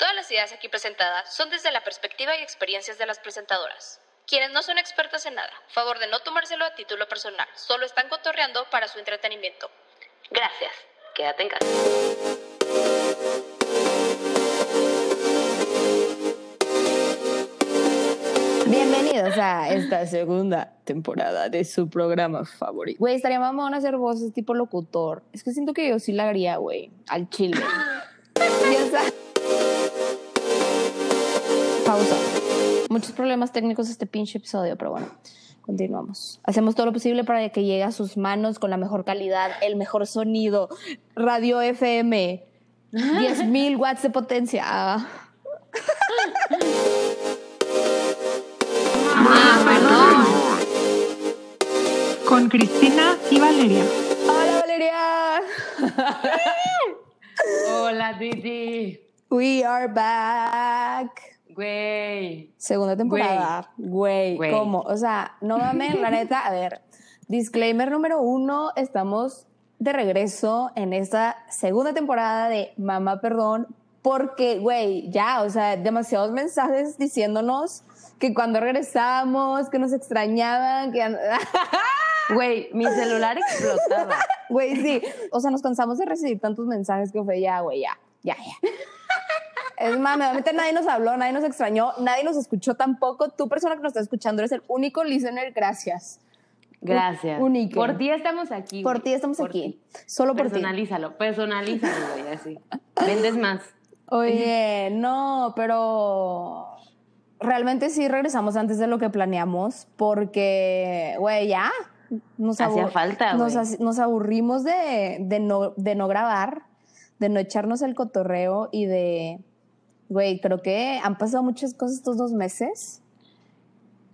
Todas las ideas aquí presentadas son desde la perspectiva y experiencias de las presentadoras, quienes no son expertas en nada. Favor de no tomárselo a título personal, solo están cotorreando para su entretenimiento. Gracias. Quédate en casa. Bienvenidos a esta segunda temporada de su programa favorito. Güey, estaría mamón hacer voces tipo locutor. Es que siento que yo sí la haría, güey, al chile. Ya Muchos problemas técnicos este pinche episodio, pero bueno, continuamos. Hacemos todo lo posible para que llegue a sus manos con la mejor calidad, el mejor sonido. Radio FM, 10.000 watts de potencia. Ah. Con Cristina y Valeria. Hola Valeria. Hola, Titi. We are back. Güey. Segunda temporada. Güey. ¿cómo? O sea, no mames, la neta, a ver. Disclaimer número uno, estamos de regreso en esta segunda temporada de Mamá Perdón, porque, güey, ya, o sea, demasiados mensajes diciéndonos que cuando regresamos, que nos extrañaban, que... Güey, mi celular explotaba. Güey, sí. O sea, nos cansamos de recibir tantos mensajes que fue ya, güey, ya, ya, ya. Es más, obviamente nadie nos habló, nadie nos extrañó, nadie nos escuchó tampoco. Tú, persona que nos está escuchando, eres el único listener. Gracias. Gracias. Único. Por ti estamos aquí. Por ti estamos Por aquí. Solo por ti. Personalízalo, personalízalo, güey, así. Vendes más. Oye, no, pero realmente sí regresamos antes de lo que planeamos porque, güey, ya. Nos, Hacía falta, nos, nos aburrimos de, de, no, de no grabar, de no echarnos el cotorreo y de, güey, creo que han pasado muchas cosas estos dos meses.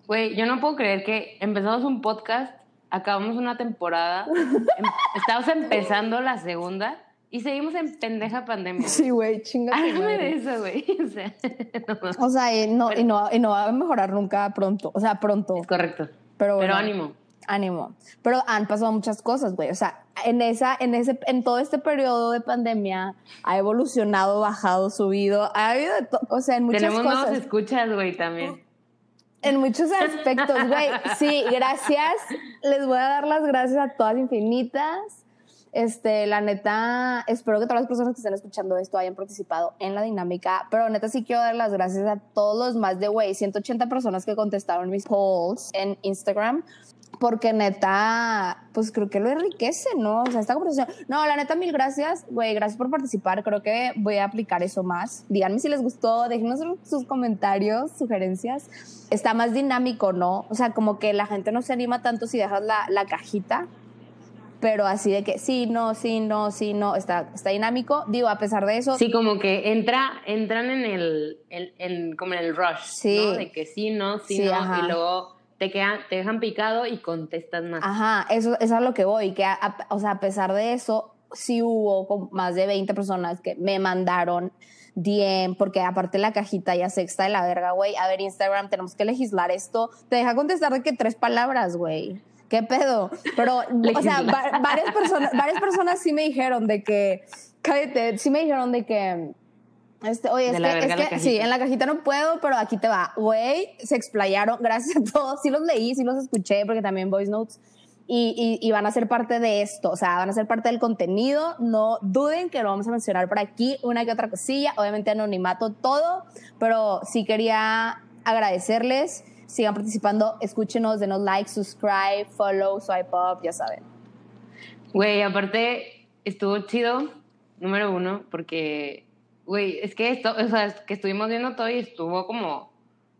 Güey, yo no puedo creer que empezamos un podcast, acabamos una temporada, em- estamos empezando la segunda y seguimos en pendeja pandemia. Sí, güey, chinga. tu Háblame de eso, güey. O sea, no. O sea, y no, y, no, y no va a mejorar nunca pronto, o sea, pronto. Es correcto. Pero, Pero bueno. ánimo. Ánimo. Pero han pasado muchas cosas, güey. O sea, en esa, en ese, en todo este periodo de pandemia ha evolucionado, bajado, subido, ha habido, o sea, en muchas Tenemos cosas, escuchas, güey, también. en muchos aspectos, güey. Sí, gracias. Les voy a dar las gracias a todas infinitas. Este, la neta, espero que todas las personas que estén escuchando esto hayan participado en la dinámica, pero neta sí quiero dar las gracias a todos los más de, güey, 180 personas que contestaron mis polls en Instagram, porque neta, pues creo que lo enriquece, ¿no? O sea, esta conversación. No, la neta, mil gracias, güey, gracias por participar. Creo que voy a aplicar eso más. Díganme si les gustó, déjenos sus comentarios, sugerencias. Está más dinámico, ¿no? O sea, como que la gente no se anima tanto si dejas la, la cajita, pero así de que sí, no, sí, no, sí, no, está, está dinámico. Digo, a pesar de eso, Sí, como que entra, entran en el, en, en- como en el rush, Sí. ¿no? De que sí, no, sí, Sí, no, ajá. y luego te, quedan, te dejan picado y contestas más. Ajá, eso, eso es a lo que voy, que a- a- o sea, a pesar de eso, sí hubo más de 20 personas que me mandaron DM, porque aparte la cajita ya sexta de la verga, güey, a ver, Instagram, tenemos que legislar esto, te deja contestar de que tres palabras, güey. ¿Qué pedo? Pero, o sea, va- varias, personas, varias personas sí me dijeron de que, cállate, sí me dijeron de que, este, oye, es que, es que sí, en la cajita no puedo, pero aquí te va. Güey, se explayaron. Gracias a todos. Sí los leí, sí los escuché, porque también voice notes. Y, y, y van a ser parte de esto, o sea, van a ser parte del contenido. No duden que lo vamos a mencionar por aquí, una que otra cosilla, obviamente anonimato, todo, pero sí quería agradecerles. Sigan participando, escúchenos, denos like, subscribe, follow, swipe up, ya saben. Güey, aparte estuvo chido, número uno, porque, güey, es que esto, o sea, es que estuvimos viendo todo y estuvo como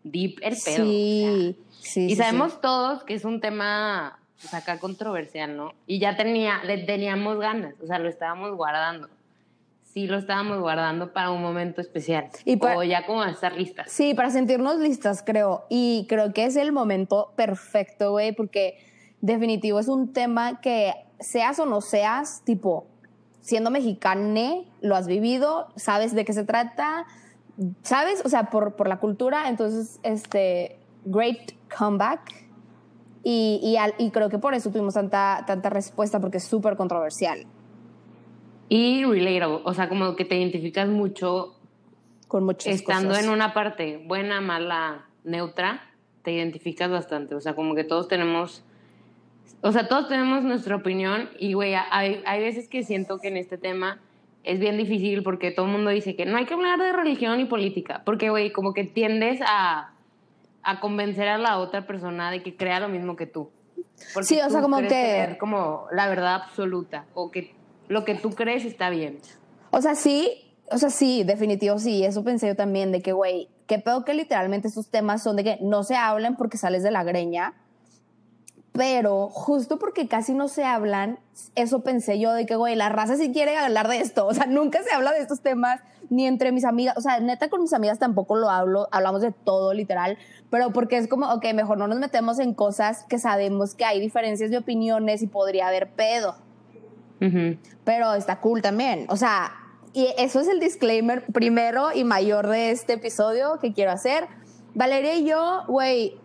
deep el pedo. o Sí, sí. y sí, sabemos todos que es un tema, pues acá controversial, ¿no? Y ya tenía, le teníamos ganas, o sea, lo estábamos guardando. Sí, lo estábamos guardando para un momento especial. Y pa- o ya como a estar listas. Sí, para sentirnos listas, creo. Y creo que es el momento perfecto, güey, porque definitivo es un tema que seas o no seas, tipo, siendo mexicane, lo has vivido, sabes de qué se trata, sabes, o sea, por, por la cultura, entonces, este, great comeback. Y, y, al- y creo que por eso tuvimos tanta, tanta respuesta, porque es súper controversial. Y relatable, o sea, como que te identificas mucho con muchas estando cosas. en una parte buena, mala, neutra, te identificas bastante. O sea, como que todos tenemos, o sea, todos tenemos nuestra opinión y, güey, hay, hay veces que siento que en este tema es bien difícil porque todo el mundo dice que no hay que hablar de religión y política, porque, güey, como que tiendes a, a convencer a la otra persona de que crea lo mismo que tú. Porque Sí, o sea, como que- tener como la verdad absoluta o que lo que tú crees está bien. O sea, sí, o sea, sí, definitivo sí, eso pensé yo también, de que, güey, qué pedo que literalmente estos temas son de que no se hablan porque sales de la greña, pero justo porque casi no se hablan, eso pensé yo de que, güey, la raza sí quiere hablar de esto, o sea, nunca se habla de estos temas, ni entre mis amigas, o sea, neta con mis amigas tampoco lo hablo, hablamos de todo literal, pero porque es como, ok, mejor no nos metemos en cosas que sabemos que hay diferencias de opiniones y podría haber pedo Ujú. pero está cool también. O sea, y eso es el disclaimer primero y mayor de este episodio que quiero hacer. Valeria y yo, güey,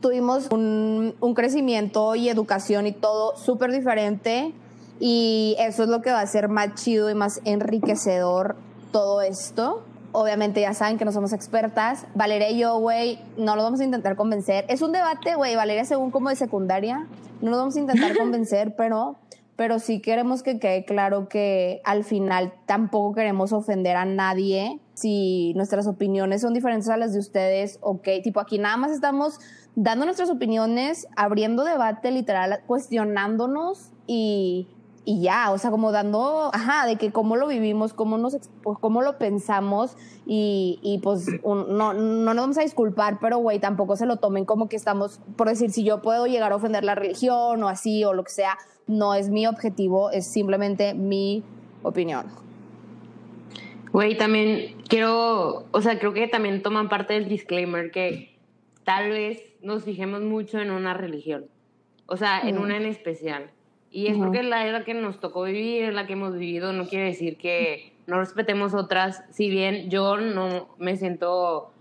tuvimos un, un crecimiento y educación y todo súper diferente y eso es lo que va a ser más chido y más enriquecedor todo esto. Obviamente ya saben que no somos expertas. Valeria y yo, güey, no lo vamos a intentar convencer. Es un debate, güey, Valeria según como de secundaria. No lo vamos a intentar convencer, pero, pero sí queremos que quede claro que al final tampoco queremos ofender a nadie. Si nuestras opiniones son diferentes a las de ustedes, ok, tipo aquí nada más estamos dando nuestras opiniones, abriendo debate literal, cuestionándonos y, y ya, o sea, como dando, ajá, de que cómo lo vivimos, cómo, nos, pues, cómo lo pensamos y, y pues un- no, no nos vamos a disculpar, pero güey, tampoco se lo tomen como que estamos, por decir, si yo puedo llegar a ofender la religión o así o lo que sea, no es mi objetivo, es simplemente mi opinión. Güey, también quiero, o sea, creo que también toman parte del disclaimer que tal vez nos fijemos mucho en una religión, o sea, en una en especial. Y es porque la, es la que nos tocó vivir, es la que hemos vivido, no quiere decir que no respetemos otras, si bien yo no me siento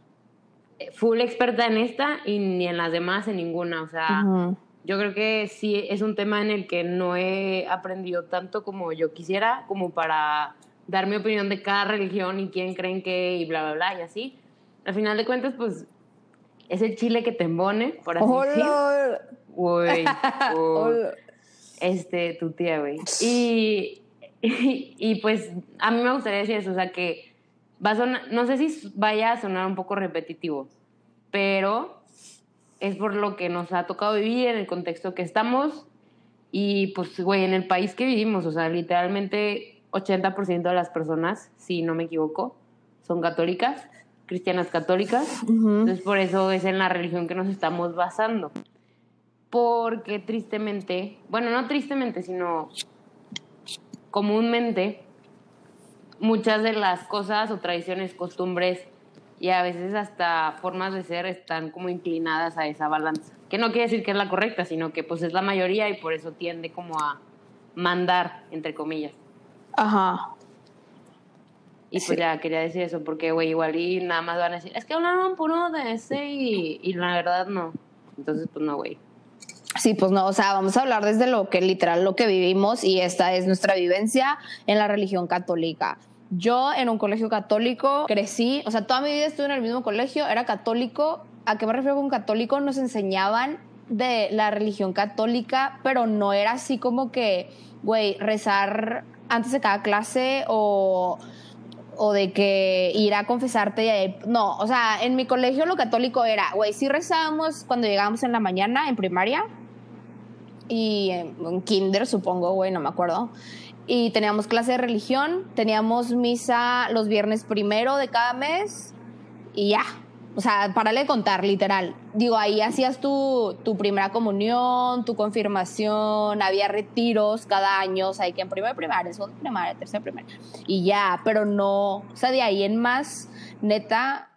eh, full experta en esta y ni en las demás, en ninguna, o sea, yo creo que sí es un tema en el que no he aprendido tanto como yo quisiera, como para dar mi opinión de cada religión y quién creen que y bla, bla, bla, y así. Al final de cuentas, pues, es el chile que te embone, por así decir. Hola. Güey, este, tu tía, güey. Y, y, y, pues, a mí me gustaría decir eso, o sea, que va a sonar, no sé si vaya a sonar un poco repetitivo, pero es por lo que nos ha tocado vivir, en el contexto que estamos y pues, güey, en el país que vivimos, o sea, literalmente 80% de las personas, si no me equivoco, son católicas, cristianas católicas. Ujú. Entonces, por eso es en la religión que nos estamos basando. Porque tristemente, bueno, no tristemente, sino comúnmente, muchas de las cosas o tradiciones, costumbres y a veces hasta formas de ser están como inclinadas a esa balanza. Que no quiere decir que es la correcta, sino que pues es la mayoría y por eso tiende como a mandar, entre comillas. Ajá. Y pues ya quería decir eso, porque, güey, igual y nada más van a decir, es que hablaron puro de ese y, y la verdad no. Entonces, pues no, güey. Sí, pues no, o sea, vamos a hablar desde lo que literal lo que vivimos y esta es nuestra vivencia en la religión católica. Yo en un colegio católico crecí, o sea, toda mi vida estuve en el mismo colegio, era católico. ¿A qué me refiero con católico? Nos enseñaban de la religión católica, pero no era así como que, güey, rezar antes de cada clase o o de que ir a confesarte no, o sea, en mi colegio lo católico era, güey, sí rezábamos cuando llegábamos en la mañana en primaria y en, en kinder supongo, güey, no me acuerdo. Y teníamos clase de religión, teníamos misa los viernes primero de cada mes y ya. O sea, párale de contar, literal. Digo, ahí hacías tu, tu primera comunión, tu confirmación, había retiros cada año, o sea, hay que en primera primaria, segunda primaria, tercera primaria, y ya, pero no, o sea, de ahí en más, neta,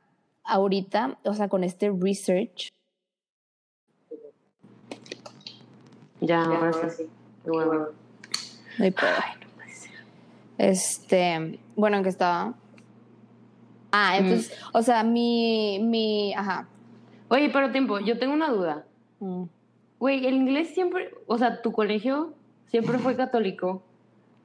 ahorita, o sea, con este research, Ya, ahora sí. Qué huevo. no hay pedo. Este, bueno, ¿en qué estaba? Ah, entonces, o sea, mi, mi, ajá. Oye, pero tiempo, yo tengo una duda. Mm. Güey, el inglés siempre, o sea, tu colegio siempre fue católico.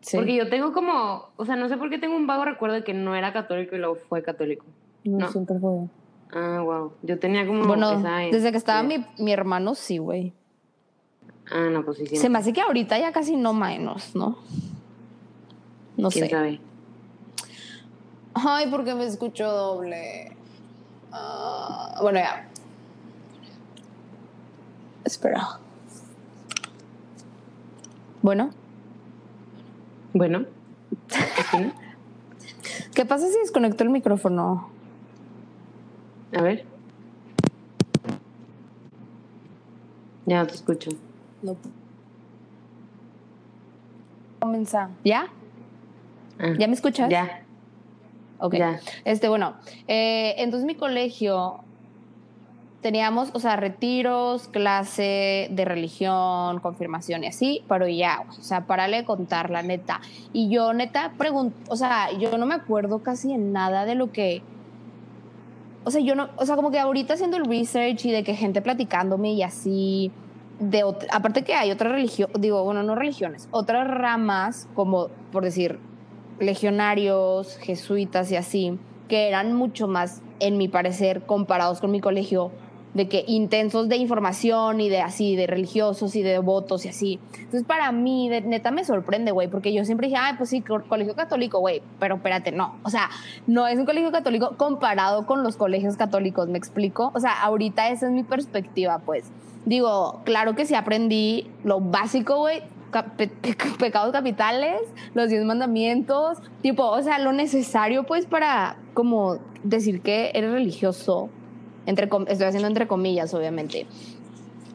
Sí. Porque yo tengo como, o sea, no sé por qué tengo un vago recuerdo de que no era católico y luego fue católico. No, no. siempre fue. Ah, wow. Yo tenía como Bueno, esa desde que estaba mi, mi hermano, sí, güey. Ah, no, pues sí, sí. Se me hace que ahorita ya casi no menos, ¿no? No ¿Quién sé. sabe? Ay, porque me escucho doble. Ah, bueno, ya. Espera. Bueno, Bueno. ¿qué pasa si desconecto el micrófono? A ver. Ya no te escucho. No. Comienza. ¿Ya? Ah, ¿Ya me escuchas? Ya, Ok. ya. Este, bueno, eh, entonces mi colegio teníamos, o sea, retiros, clase de religión, confirmación y así, pero ya, o sea, párale de contar, la neta. Y yo, neta, pregunto, o sea, yo no me acuerdo casi en nada de lo que. O sea, yo no, o sea, como que ahorita haciendo el research y de que gente platicándome y así, de ot- aparte que hay otra religión, digo, bueno, no religiones, otras ramas, como por decir, legionarios, jesuitas y así, que eran mucho más, en mi parecer, comparados con mi colegio, de que intensos de información y de así, de religiosos y de devotos y así. Entonces, para mí, de, neta, me sorprende, güey, porque yo siempre dije, ay, pues sí, co- colegio católico, güey, pero espérate, no. O sea, no es un colegio católico comparado con los colegios católicos, ¿me explico? O sea, ahorita esa es mi perspectiva, pues. Digo, claro que sí aprendí lo básico, güey, pe- pe- pecados capitales, los diez mandamientos, tipo, o sea, lo necesario, pues, para como decir que eres religioso. Entre, estoy haciendo entre comillas, obviamente.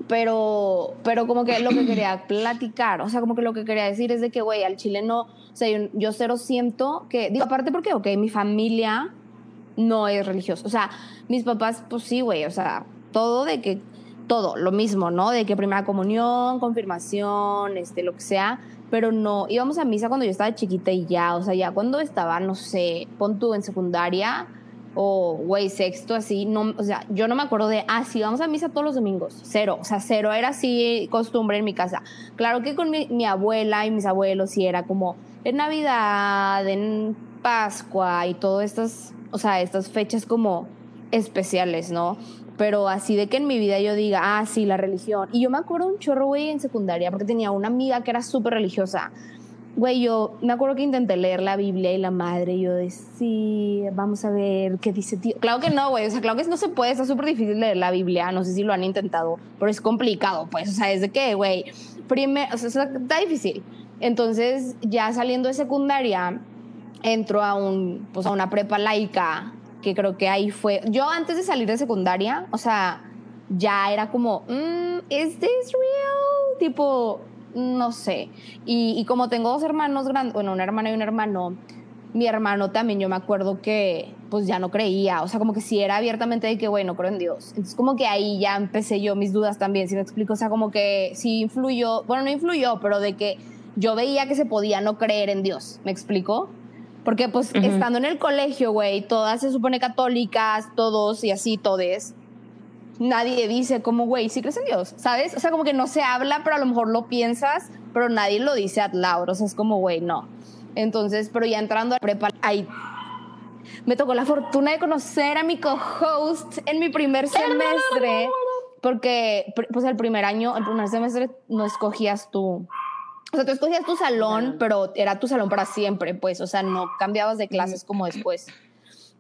Pero, pero como que lo que quería platicar, o sea, como que lo que quería decir es de que, güey, al chile no, o sea, yo, yo cero siento que, digo, aparte porque, ok, mi familia no es religiosa, o sea, mis papás, pues sí, güey, o sea, todo de que, todo, lo mismo, ¿no? De que primera comunión, confirmación, este, lo que sea, pero no, íbamos a misa cuando yo estaba chiquita y ya, o sea, ya cuando estaba, no sé, pon tú en secundaria o, güey, sexto, así, no, o sea, yo no me acuerdo de, ah, sí, vamos a misa todos los domingos, cero, o sea, cero, era así costumbre en mi casa. Claro que con mi, mi abuela y mis abuelos sí era como en Navidad, en Pascua y todas estas, o sea, estas fechas como especiales, ¿no? Pero así de que en mi vida yo diga, ah, sí, la religión. Y yo me acuerdo un chorro, güey, en secundaria, porque tenía una amiga que era súper religiosa. Güey, yo me acuerdo que intenté leer la Biblia y la madre, y yo de sí, vamos a ver qué dice tío. Claro que no, güey, o sea, claro que no se puede, está súper difícil leer la Biblia, no sé si lo han intentado, pero es complicado, pues, o sea, es de que, güey, primero, o sea, está- difícil. Entonces, ya saliendo de secundaria, entro a, un, pues, a una prepa laica, que creo que ahí fue. Yo antes de salir de secundaria, o sea, ya era como, mm, ¿is this real? Tipo, no sé. Y, y como tengo dos hermanos grandes, bueno, una hermana y un hermano, mi hermano también, yo me acuerdo que pues ya no creía, o sea, como que sí era abiertamente de que, bueno, creo en Dios. Entonces, como que ahí ya empecé yo mis dudas también, si me explico, o sea, como que sí influyó, bueno, no influyó, pero de que yo veía que se podía no creer en Dios, ¿me explico? Porque pues estando en el colegio, güey, todas se supone católicas, todos y así, todes. Nadie dice como, güey, sí crees en Dios, ¿sabes? O sea, como que no se habla, pero a lo mejor lo piensas, pero nadie lo dice out loud. O sea, es como, güey, no. Entonces, pero ya entrando a prepa, ahí me tocó la fortuna de conocer a mi co-host en mi primer semestre, porque pues el primer año, el primer semestre no escogías tú. O sea, tú escogías tu salón, pero era tu salón para siempre, pues, o sea, no cambiabas de clases como después.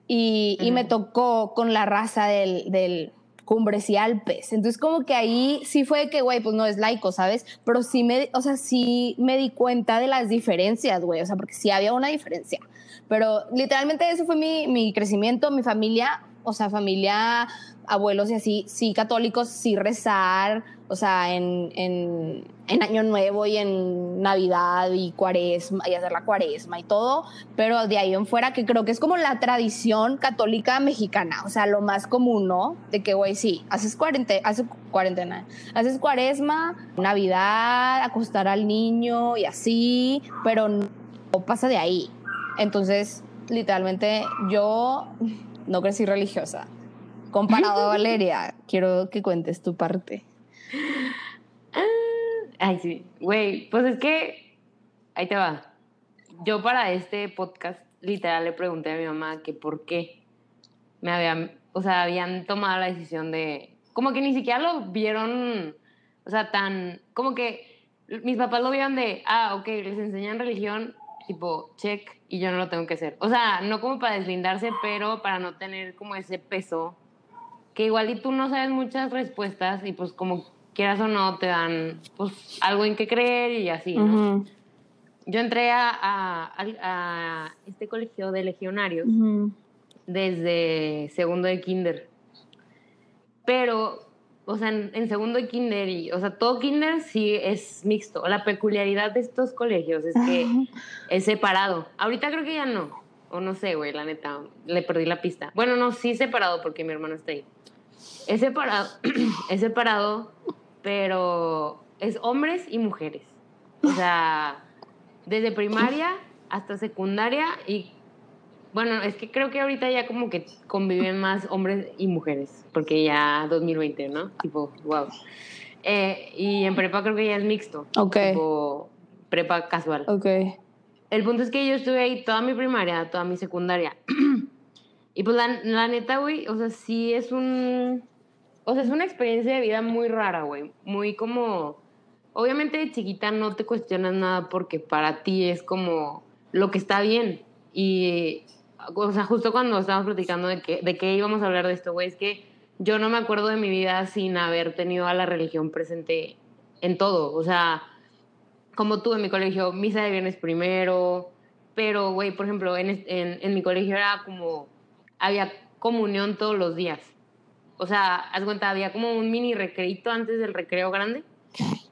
Y, y me tocó con la raza del, del Cumbres y Alpes. Entonces, como que ahí sí fue que, güey, pues no es laico, ¿sabes? Pero sí me, o sea, sí me di cuenta de las diferencias, güey, o sea, porque sí había una diferencia. Pero literalmente eso fue mi, mi crecimiento, mi familia, o sea, familia, abuelos y así, sí católicos, sí rezar, o sea, en, en, en Año Nuevo y en Navidad y Cuaresma, y hacer la Cuaresma y todo, pero de ahí en fuera, que creo que es como la tradición católica mexicana, o sea, lo más común, ¿no? De que, güey, sí, haces, cuarente, haces cuarentena, haces Cuaresma, Navidad, acostar al niño y así, pero no pasa de ahí. Entonces, literalmente, yo no crecí religiosa. Comparado a Valeria, quiero que cuentes tu parte. Ay, sí. Güey, pues es que. Ahí te va. yo para este podcast literal le pregunté a mi mamá que por qué me habían, o sea, habían tomado la decisión de, como que ni siquiera lo vieron, o sea, tan, como que mis papás lo vieron de, ah, ok, les enseñan religión, tipo, check, y yo no lo tengo que hacer. O sea, no como para deslindarse, pero para no tener como ese peso, que igual y tú no sabes muchas respuestas y pues como quieras o no te dan pues algo en qué creer y así, ¿no? Ujú, Yo entré a, a- a este colegio de legionarios ujú. desde segundo de kinder. Pero, o sea, en, en segundo de kinder, y, o sea, todo kinder sí es mixto. La peculiaridad de estos colegios es que es separado. Ahorita creo que ya no. O no sé, güey, la neta, le perdí la pista. Bueno, no, sí separado porque mi hermano está ahí. Es separado, es separado, pero es hombres y mujeres. O sea, desde primaria hasta secundaria y bueno, es que creo que ahorita ya como que conviven más hombres y mujeres, porque ya 2020, ¿no? Tipo, wow. Eh, y en prepa creo que ya es mixto. Ok. Tipo, prepa casual. Ok. El punto es que yo estuve ahí toda mi primaria, toda mi secundaria. y pues la, la neta, güey, o sea, sí es un... O sea, es una experiencia de vida muy rara, güey. Muy como... Obviamente de chiquita no te cuestionas nada porque para ti es como lo que está bien. Y, o sea, justo cuando estábamos platicando de que, de qué íbamos a hablar de esto, güey, es que yo no me acuerdo de mi vida sin haber tenido a la religión presente en todo. O sea, como tú en mi colegio, misa de viernes primero, pero, güey, por ejemplo, en, en, en mi colegio era como, había comunión todos los días. O sea, haz cuenta, había como un mini recreito antes del recreo grande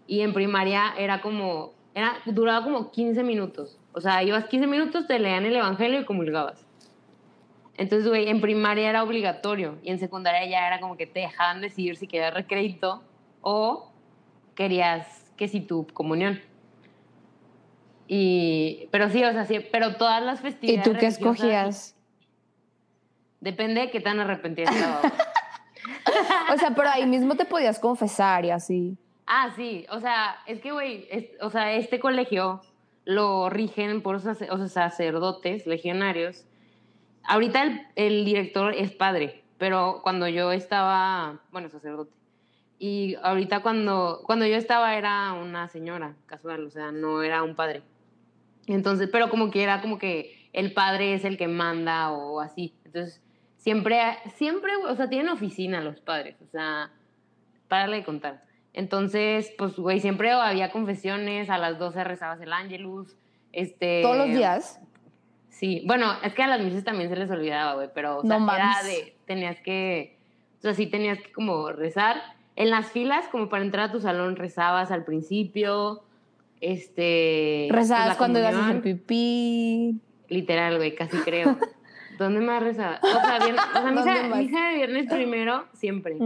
y en primaria era como, era, duraba como 15 minutos. O sea, ibas 15 minutos, te leían el evangelio y comulgabas. Entonces, güey, en primaria era obligatorio y en secundaria ya era como que te dejaban decidir si querías recreito o querías que si tu comunión. Y, pero sí, o sea, sí, pero todas las ¿Y festividades. tú qué escogías? Depende de qué tan arrepentida estaba. O sea, pero ahí mismo te podías confesar y así. ah, sí, o sea, es que, güey, o sea, este colegio lo rigen por o sea, sacerdotes, legionarios. Ahorita el, el director es padre, pero cuando yo estaba, bueno, sacerdote. Y ahorita cuando, cuando yo estaba era una señora casual, o sea, no era un padre. Entonces, pero como que era como que el padre es el que manda o así. Entonces, siempre, siempre, o sea, tienen oficina los padres, o sea, párale de contar. Entonces, pues, güey, siempre había confesiones, a las 12 rezabas el ángelus, este... Todos los días. Sí, bueno, es que a las misas también se les olvidaba, güey, pero, o sea, No era de, tenías que, o sea, sí tenías que como rezar. En las filas, como para entrar a tu salón, rezabas al principio, este... pues, Rezabas cuando ibas a hacer pipí. Literal, güey, casi creo. ¿Dónde más rezaba? O sea, vier- o sea ¿Dónde misa, misa de viernes primero, siempre.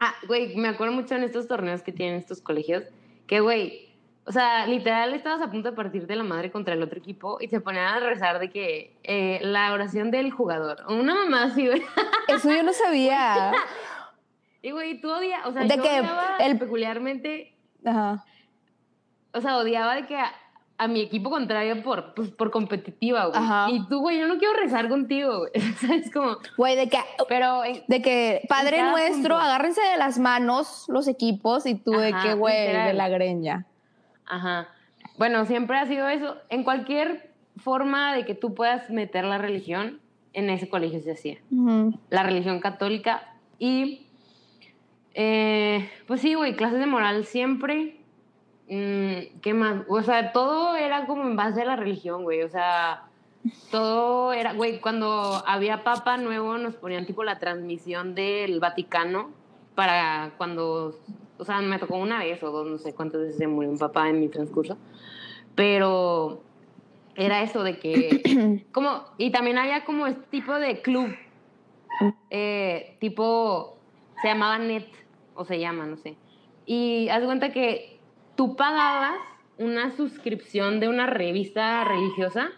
Ah, güey, me acuerdo mucho en estos torneos que tienen estos colegios, que, güey, o sea, literal estabas a punto de partir de la madre contra el otro equipo y se ponían a rezar de que eh, la oración del jugador, una mamá así, güey. Eso yo no sabía. Y, güey, tú odias, o sea, De yo que odiaba el- peculiarmente, Ajá. o sea, odiaba de que a, mi equipo contrario por, pues, por competitiva, güey. Ajá. Y tú, güey, yo no quiero rezar contigo, güey. ¿Sabes? Como, Güey, de que, pero... en- de que Padre Nuestro, punto. agárrense de las manos los equipos y tú de que, güey, de la greña. Ajá. Bueno, siempre ha sido eso. En cualquier forma de que tú puedas meter la religión, en ese colegio se hacía. La religión católica. Y, eh, pues sí, güey, clases de moral siempre. Mm, ¿Qué más? O sea, todo era como en base a la religión, güey. O sea, todo era, güey, cuando había papa nuevo nos ponían tipo la transmisión del Vaticano para cuando, o sea, me tocó una vez o dos, no sé cuántas veces se murió un papá en mi transcurso, pero era eso de que, como, y también había como este tipo de club, eh, tipo, se llamaba NET, o se llama, no sé, y haz cuenta que tú pagabas una suscripción de una revista religiosa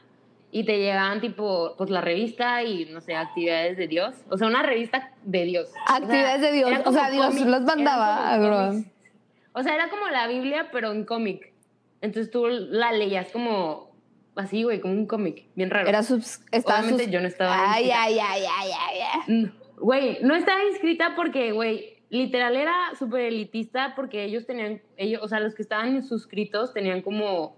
y te llegaban tipo, pues la revista y, no sé, actividades de Dios. O sea, una revista de Dios. O sea, Actividades de Dios. O sea, Dios cómic, los mandaba. O sea, era como la Biblia, pero en cómic. Entonces tú la leías como así, güey, como un cómic, bien raro. Era subs, estaba Obviamente sus- yo no estaba Ay, ay, ay, ay, ay, ay. Güey, no estaba inscrita porque, güey, literal era súper elitista porque ellos tenían, ellos, o sea, los que estaban suscritos tenían como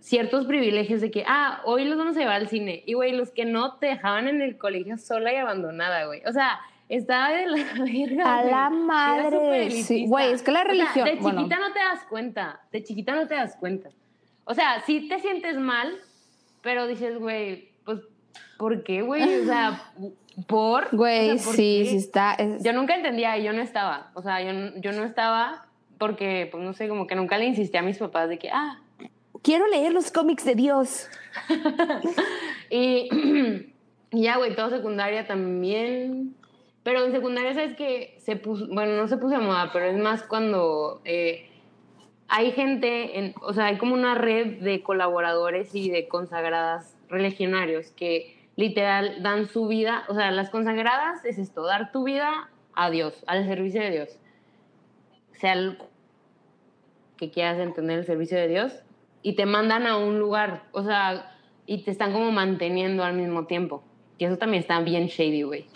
ciertos privilegios de que, ah, hoy los vamos a llevar al cine. Y, güey, los que no te dejaban en el colegio sola y abandonada, güey. O sea, estaba de la verga. A la madre, güey, es que la O sea, religión- de bueno. chiquita no te das cuenta. De chiquita no te das cuenta. O sea, sí te sientes mal, pero dices, güey, pues, ¿por qué, güey? O sea, ¿por? Güey, O sea, ¿por sí, qué? sí está. es- Yo nunca entendía y yo no estaba. O sea, yo, no- yo no estaba porque, pues, no sé, como que nunca le insistí a mis papás de que, ah, Quiero leer los cómics de Dios. Y, y ya, güey, todo secundaria también. Pero en secundaria, ¿sabes que Se puso, bueno, no se puso de moda, pero es más cuando eh, hay gente, en, o sea, hay como una red de colaboradores y de consagradas religionarios que literal dan su vida, o sea, las consagradas es esto, dar tu vida a Dios, al servicio de Dios. Sea el que quieras entender el servicio de Dios y te mandan a un lugar, o sea, y te están como manteniendo al mismo tiempo. Y eso también está bien shady, güey.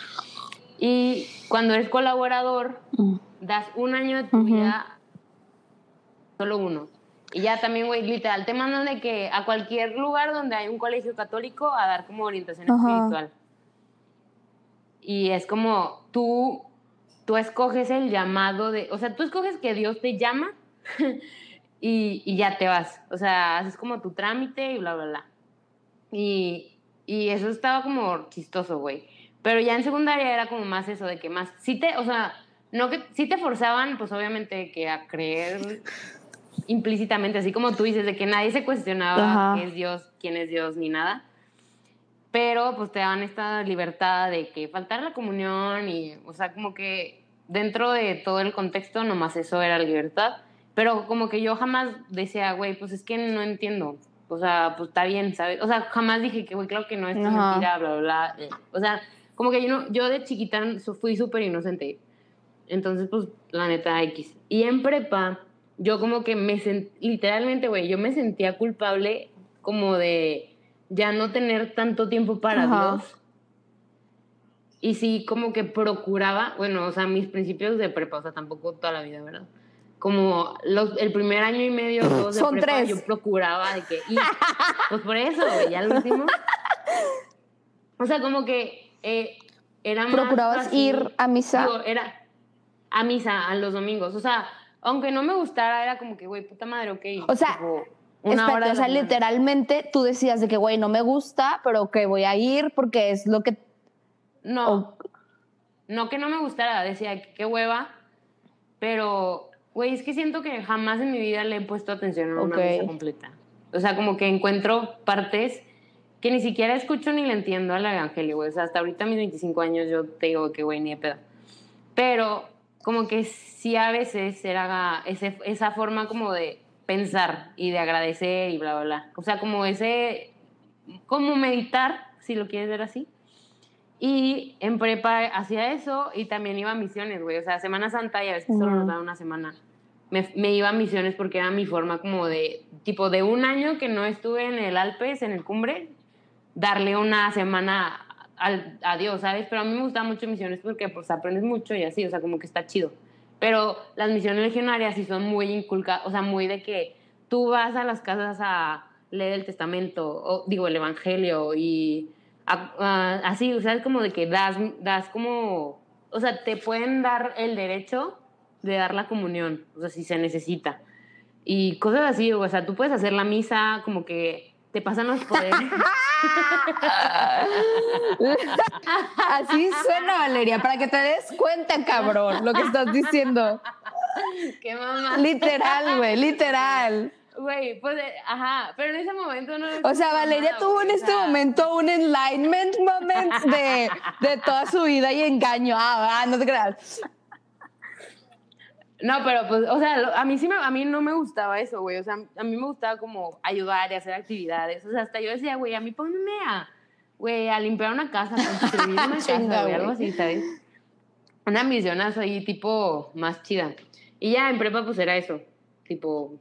Y cuando eres colaborador, Mm. das un año de tu vida, solo uno. Y ya también, güey, literal, te mandan de que a cualquier lugar donde hay un colegio católico a dar como orientación Ajá. espiritual. Y es como tú, tú escoges el llamado de, o sea, tú escoges que Dios te llama y, y ya te vas. O sea, haces como tu trámite y bla, bla, bla. Y, y eso estaba como chistoso, güey. Pero ya en secundaria era como más eso de que más, sí te, o sea, no que, sí te forzaban, pues obviamente que a creer implícitamente, así como tú dices, de que nadie se cuestionaba qué es Dios, quién es Dios, ni nada. Pero pues te daban esta libertad de que faltar la comunión y, o sea, como que dentro de todo el contexto, nomás eso era libertad. Pero como que yo jamás decía, güey, pues es que no entiendo. O sea, pues está bien, ¿sabes? O sea, jamás dije que, güey, claro que no, esto es mentira, bla, bla, bla. O sea, como que yo, no, yo de chiquita fui súper inocente. Entonces, pues, la neta, X. Y en prepa, yo como que me sent, literalmente, güey, yo me sentía culpable como de ya no tener tanto tiempo para Ajá. Dios. Y sí, como que procuraba, bueno, o sea, mis principios de prepa, o sea, tampoco toda la vida, ¿verdad? Como los, el primer año y medio, dos de Son prepa, tres. yo procuraba de que, y, pues por eso, güey, ya lo último. O sea, como que eh, era más ¿Procurabas fácil- ir a misa? Digo, era a misa a los domingos. O sea, aunque no me gustara, era como que, güey, puta madre, ok. O sea, tipo, una Espérate, hora o sea, semana. literalmente tú decías de que, güey, no me gusta, pero que voy a ir porque es lo que... No, o- no que no me gustara, decía qué hueva, pero, güey, es que siento que jamás en mi vida le he puesto atención a una Ok. misa completa. O sea, como que encuentro partes que ni siquiera escucho ni le entiendo al evangelio, güey. O sea, hasta ahorita a mis 25 años yo te digo que, güey, ni de pedo. Pero como que sí a veces era ese, esa forma como de pensar y de agradecer y bla, bla, bla. O sea, como ese, como meditar, si lo quieres ver así. Y en prepa hacía eso y también iba a misiones, güey. O sea, Semana Santa y a veces solo nos daban una semana. Me, me iba a misiones porque era mi forma como de, tipo, de un año que no estuve en el Alpes, en el Cumbre, darle una semana al, a Dios, ¿sabes? Pero a mí me gustan mucho misiones porque pues aprendes mucho y así, o sea, como que está chido. Pero las misiones legionarias sí son muy inculcadas, o sea, muy de que tú vas a las casas a leer el testamento, o digo, el evangelio y así, o sea, es como de que das, das como, o sea, te pueden dar el derecho de dar la comunión, o sea, si se necesita. Y cosas así, o sea, tú puedes hacer la misa como que te pasan los poderes. Así suena, Valeria, para que te des cuenta, cabrón, lo que estás diciendo. ¡Qué mamá! Literal, güey, literal. Güey, pues, eh, ajá, pero en ese momento no... O sea, Valeria tuvo en este momento un enlightenment moment de, de toda su vida y engaño. Ah, ah, no te creas. No, pero pues, o sea, a mí sí me, a mí no me gustaba eso, güey. O sea, a mí me gustaba como ayudar y hacer actividades. O sea, hasta yo decía, güey, a mí pónganme a, güey, a limpiar una casa, construir una casa, güey, algo así, ¿sabes? Una misión así, tipo, más chida. Y ya en prepa, pues era eso. Tipo,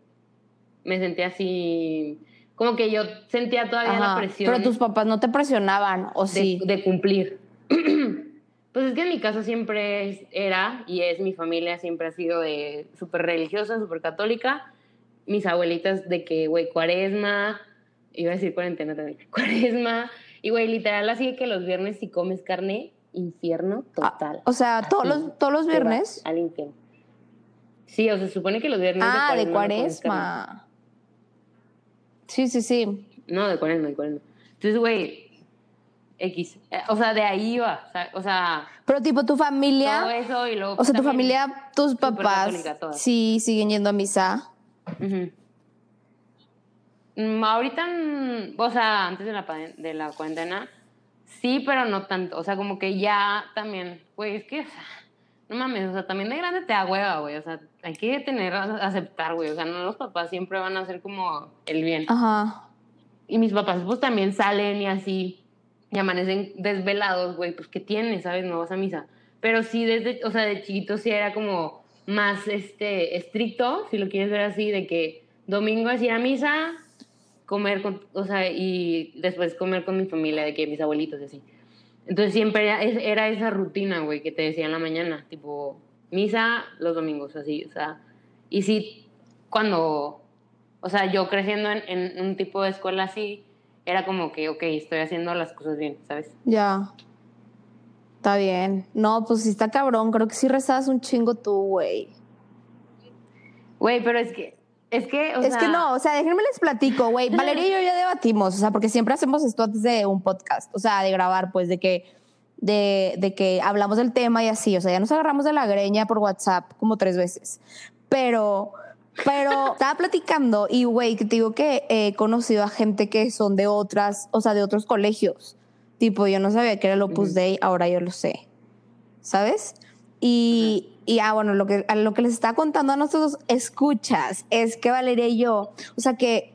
me sentía así como que yo sentía todavía la presión Pero tus papás no te presionaban, ¿o de, sí? de cumplir. pues es que en mi caso siempre era y es mi familia siempre ha sido de súper religiosa, súper católica. Mis abuelitas de que, güey, cuaresma, iba a decir cuarentena también, cuaresma, y güey, literal así que los viernes si comes carne, infierno total. O sea, todos Así, los, todos los viernes. Al infierno. Sí, o sea, se supone que los viernes Ah, de cuaresma. Sí, sí, sí. No, de cuaresma, de cuaresma. Entonces, güey, X. Eh, O sea, de ahí iba. o sea- Pero tipo tu familia, todo eso y luego. o sea, tu familia, tus papás, sí siguen yendo a misa. Mm, ahorita, mm, o sea, antes de la, de la cuarentena, sí, pero no tanto. O sea, como que ya también, güey, es que, o sea, no mames, o sea, también de grande te da hueva, güey. O sea, hay que tener, aceptar, güey. O sea, no los papás siempre van a hacer como el bien. Ajá. Y mis papás, pues también salen y así, y amanecen desvelados, güey, pues, ¿qué tienes, sabes? No vas a misa. Pero sí, desde, o sea, de chiquito sí era como más, este, estricto, si lo quieres ver así, de que domingo es ir a misa, comer con, o sea, y después comer con mi familia, de que mis abuelitos y así. Entonces siempre era, era esa rutina, güey, que te decía en la mañana, tipo, misa los domingos, así, o sea, y sí, cuando, o sea, yo creciendo en, en un tipo de escuela así, era como que, ok, estoy haciendo las cosas bien, ¿sabes? Ya. Está bien. No, pues sí está cabrón. Creo que sí rezabas un chingo tú, güey. Güey, pero es que, es que, o Es que no, o sea, déjenme les platico, güey. Valeria y yo ya debatimos, o sea, porque siempre hacemos esto antes de un podcast, o sea, de grabar, pues, de que, de, de que hablamos del tema y así, o sea, ya nos agarramos de la greña por WhatsApp como tres veces. Pero, pero estaba platicando y, güey, te digo que he conocido a gente que son de otras, o sea, de otros colegios. Tipo, yo no sabía que era el Opus Ujú. Dei, ahora yo lo sé. ¿Sabes? Y, y ah, bueno, lo que, lo que les estaba contando a nosotros escuchas es que Valeria y yo, o sea que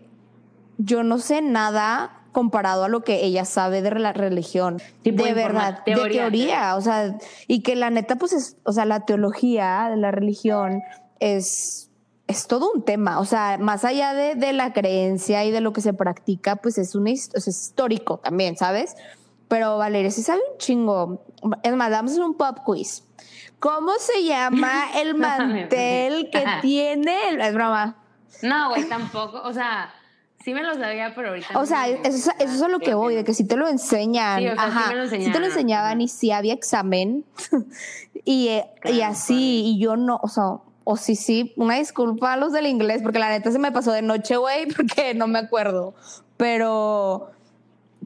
yo no sé nada comparado a lo que ella sabe de la religión, Tipo de verdad, teoría, de teoría, o sea, y que la neta, pues, es, o sea, la teología de la religión es, es todo un tema, o sea, más allá de, de la creencia y de lo que se practica, pues es, un, sea, es histórico también, ¿sabes? Pero Valeria sí sabe un chingo. Es más, hacer un pop quiz. ¿Cómo se llama el mantel que tiene? el- Es broma. No, güey, tampoco, o sea, sí me lo sabía, pero ahorita. O sea, no, eso, es- eso es a lo que voy, de que si te lo enseñan. Sí, o sea, sí me lo sí te lo enseñaban y sí había examen. y, eh, y Claro, así, y yo no, o sea, o sí, sí, una disculpa a los del inglés, porque la neta se me pasó de noche, güey, porque no me acuerdo. Pero,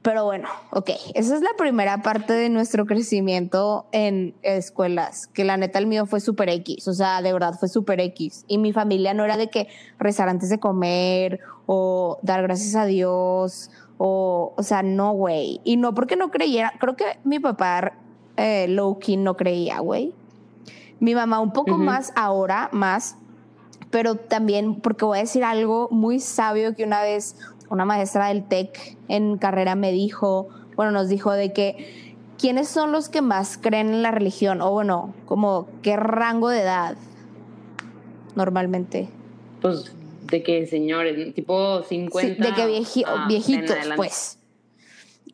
pero bueno, ok, esa es la primera parte de nuestro crecimiento en escuelas, que la neta el mío fue super X, o sea, de verdad fue super X. Y mi familia no era de que rezar antes de comer o dar gracias a Dios, o, o sea, no, güey. Y no porque no creyera, creo que mi papá eh, low key no creía, güey. Mi mamá un poco más ahora, más, pero también porque voy a decir algo muy sabio que una vez una maestra del TEC en carrera me dijo, bueno, nos dijo de que quiénes son los que más creen en la religión, o bueno, como qué rango de edad normalmente. Pues de que señores, tipo 50. Sí, de que vieji- ah, viejitos, pues.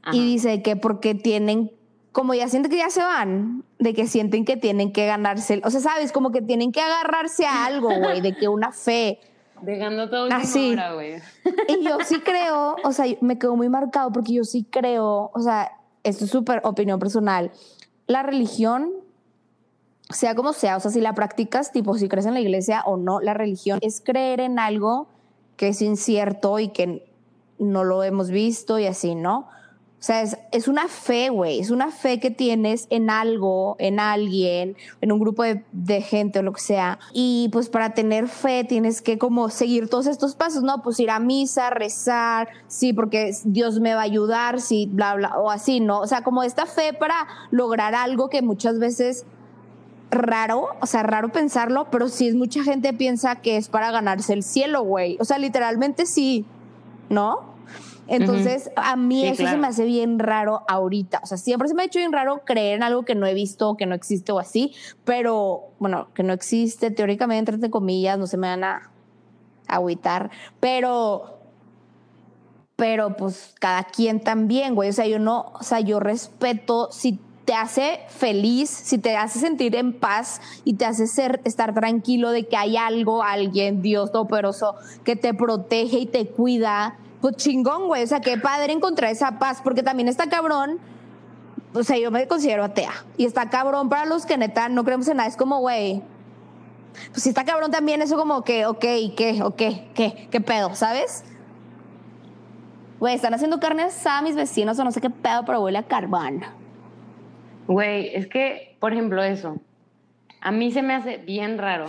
Ajá. Y dice que porque tienen, como ya sienten que ya se van, de que sienten que tienen que ganarse, o sea, sabes, como que tienen que agarrarse a algo, güey, de que una fe. Dejando todo Así. hora, güey. Y yo sí creo, o sea, me quedó muy marcado porque yo sí creo, o sea, esto es súper opinión personal, la religión, sea como sea, o sea, si la practicas, tipo, si crees en la iglesia o no, la religión es creer en algo que es incierto y que no lo hemos visto y así, ¿no? O sea, es, es una fe, güey, es una fe que tienes en algo, en alguien, en un grupo de, de gente o lo que sea. Y pues para tener fe tienes que como seguir todos estos pasos, ¿no? Pues ir a misa, rezar, sí, porque Dios me va a ayudar, sí, bla, bla, o así, ¿no? O sea, como esta fe para lograr algo que muchas veces raro, o sea, raro pensarlo, pero sí es mucha gente piensa que es para ganarse el cielo, güey. O sea, literalmente sí, ¿no? Entonces, a mí Sí, eso se me hace bien raro ahorita. O sea, siempre se me ha hecho bien raro creer en algo que no he visto, que no existe o así, pero bueno, que no existe teóricamente, entre comillas, no se me van a agüitar, pero pero pues cada quien también, güey. O sea, yo no, o sea, yo respeto si te hace feliz, si te hace sentir en paz y te hace ser, estar tranquilo de que hay algo, alguien, Dios todopoderoso, que te protege y te cuida, pues chingón, güey. O sea, qué padre encontrar esa paz, porque también está cabrón. O sea, yo me considero atea. Y está cabrón para los que neta no creemos en nada. Es como, güey. Pues si está cabrón también, eso como que, ok, ¿qué? ¿O qué? ¿Qué? ¿Qué pedo? ¿Sabes? Güey, están haciendo carne asada mis vecinos o no sé qué pedo, pero huele a carbón. Güey, es que, por ejemplo, eso. A mí se me hace bien raro.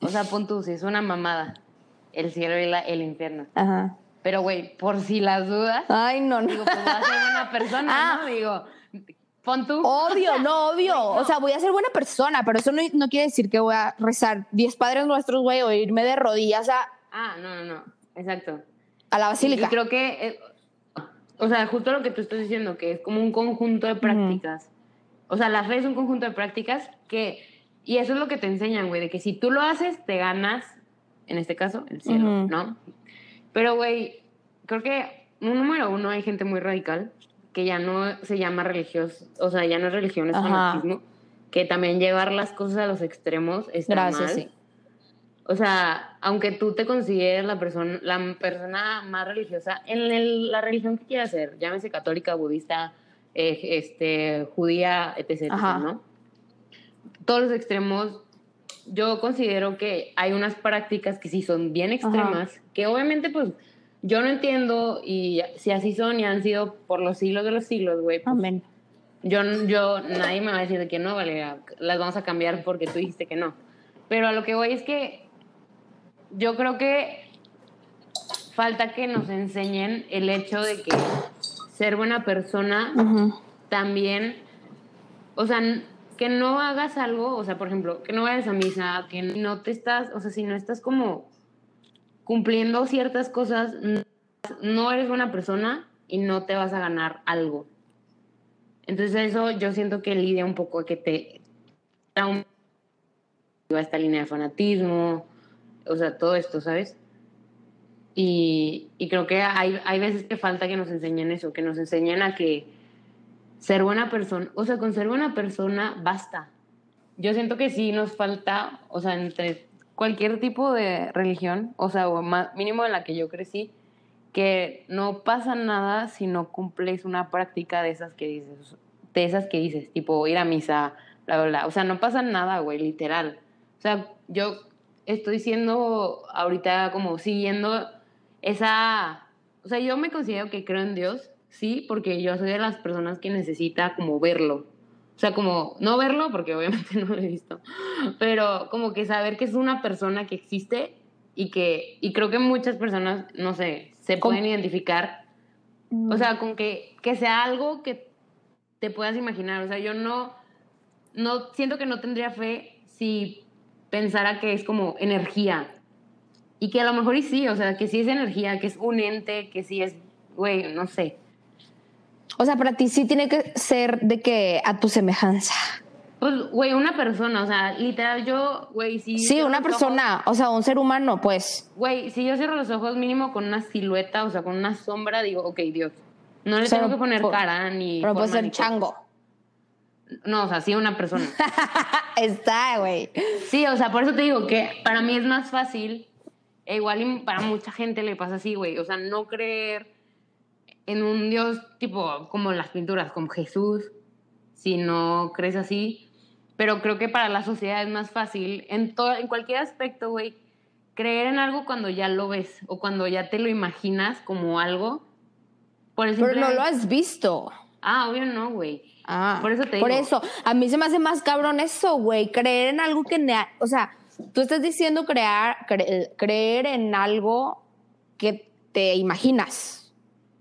O sea, pon tú, si es una mamada. El cielo y la- el infierno. Ajá. Pero, güey, por si las dudas, Ay, no, no. digo, pues va a ser buena persona, Ah. ¿no? Digo, pon tú. Obvio, no, obvio. O sea, voy a ser buena persona, pero eso no, no quiere decir que voy a rezar 10 padres nuestros, güey, o irme de rodillas a, Ah, no, no, no. Exacto. a la Y basílica. creo que, eh, o sea, justo lo que tú estás diciendo, que es como un conjunto de prácticas. O sea, la fe es un conjunto de prácticas que, y eso es lo que te enseñan, güey, de que si tú lo haces, te ganas, en este caso, el cielo. ¿no? Pero, güey, creo que, un número uno, hay gente muy radical que ya no se llama religioso, o sea, ya no es religión, es Ajá. fanatismo, que también llevar las cosas a los extremos está Gracias, mal. sí. O sea, aunque tú te consideres la persona, la persona más religiosa en el- la religión que quieras ser, llámese católica, budista, eh, este, judía, etc., Ajá. ¿no? Todos los extremos, yo considero que hay unas prácticas que sí son bien extremas, que obviamente, pues, yo no entiendo y si así son y han sido por los siglos de los siglos, güey, pues, Amén. yo, yo, nadie me va a decir de que no, Valeria, las vamos a cambiar porque tú dijiste que no. Pero a lo que voy es que yo creo que falta que nos enseñen el hecho de que ser buena persona Ujú. también, o sea, que no hagas algo, o sea, por ejemplo, que no vayas a misa, que no te estás, o sea, si no estás como cumpliendo ciertas cosas, no eres buena persona y no te vas a ganar algo. Entonces eso yo siento que lidia un poco a que te da un- esta línea de fanatismo, o sea, todo esto, ¿sabes? Y, y creo que hay, hay veces que falta que nos enseñen eso, que nos enseñen a que ser buena persona, o sea, con ser buena persona basta. Yo siento que sí nos falta, o sea, entre cualquier tipo de religión, o sea, o ma- mínimo en la que yo crecí, que no pasa nada si no cumples una práctica de esas que dices, de esas que dices, tipo ir a misa, bla, bla, bla. O sea, no pasa nada, güey, literal. O sea, yo estoy siendo ahorita como siguiendo esa, o sea, yo me considero que creo en Dios, sí, porque yo soy de las personas que necesita como verlo. O sea, como no verlo, porque obviamente no lo he visto, pero como que saber que es una persona que existe y que, y creo que muchas personas, no sé, se ¿Cómo? pueden identificar, o sea, con que, que sea algo que te puedas imaginar. O sea, yo no, no, siento que no tendría fe si pensara que es como energía. Y que a lo mejor y sí, o sea, que sí es energía, que es un ente, que sí es, güey, no sé. O sea, para ti sí tiene que ser de que a tu semejanza. Pues, güey, una persona, o sea, literal, yo, güey, si... Sí, cierro una ojos- persona, o sea, un ser humano, pues. Güey, si yo cierro los ojos mínimo con una silueta, o sea, con una sombra, digo, ok, Dios. No le O sea, tengo que poner po- cara ni... Pero puede ser chango. No, o sea, sí una persona. Está, güey. Sí, o sea, por eso te digo que para mí es más fácil, e igual y para mucha gente le pasa así, güey, o sea, no creer en un Dios tipo como en las pinturas, como Jesús, si no crees así, pero creo que para la sociedad es más fácil en, todo, en cualquier aspecto, güey, creer en algo cuando ya lo ves o cuando ya te lo imaginas como algo. Por el Pero no lo has visto. Ah, obvio no, güey. Ah, Por eso te Por digo. eso, a mí se me hace más cabrón eso, güey. Creer en algo que. O sea, tú estás diciendo crear, cre- creer en algo que te imaginas,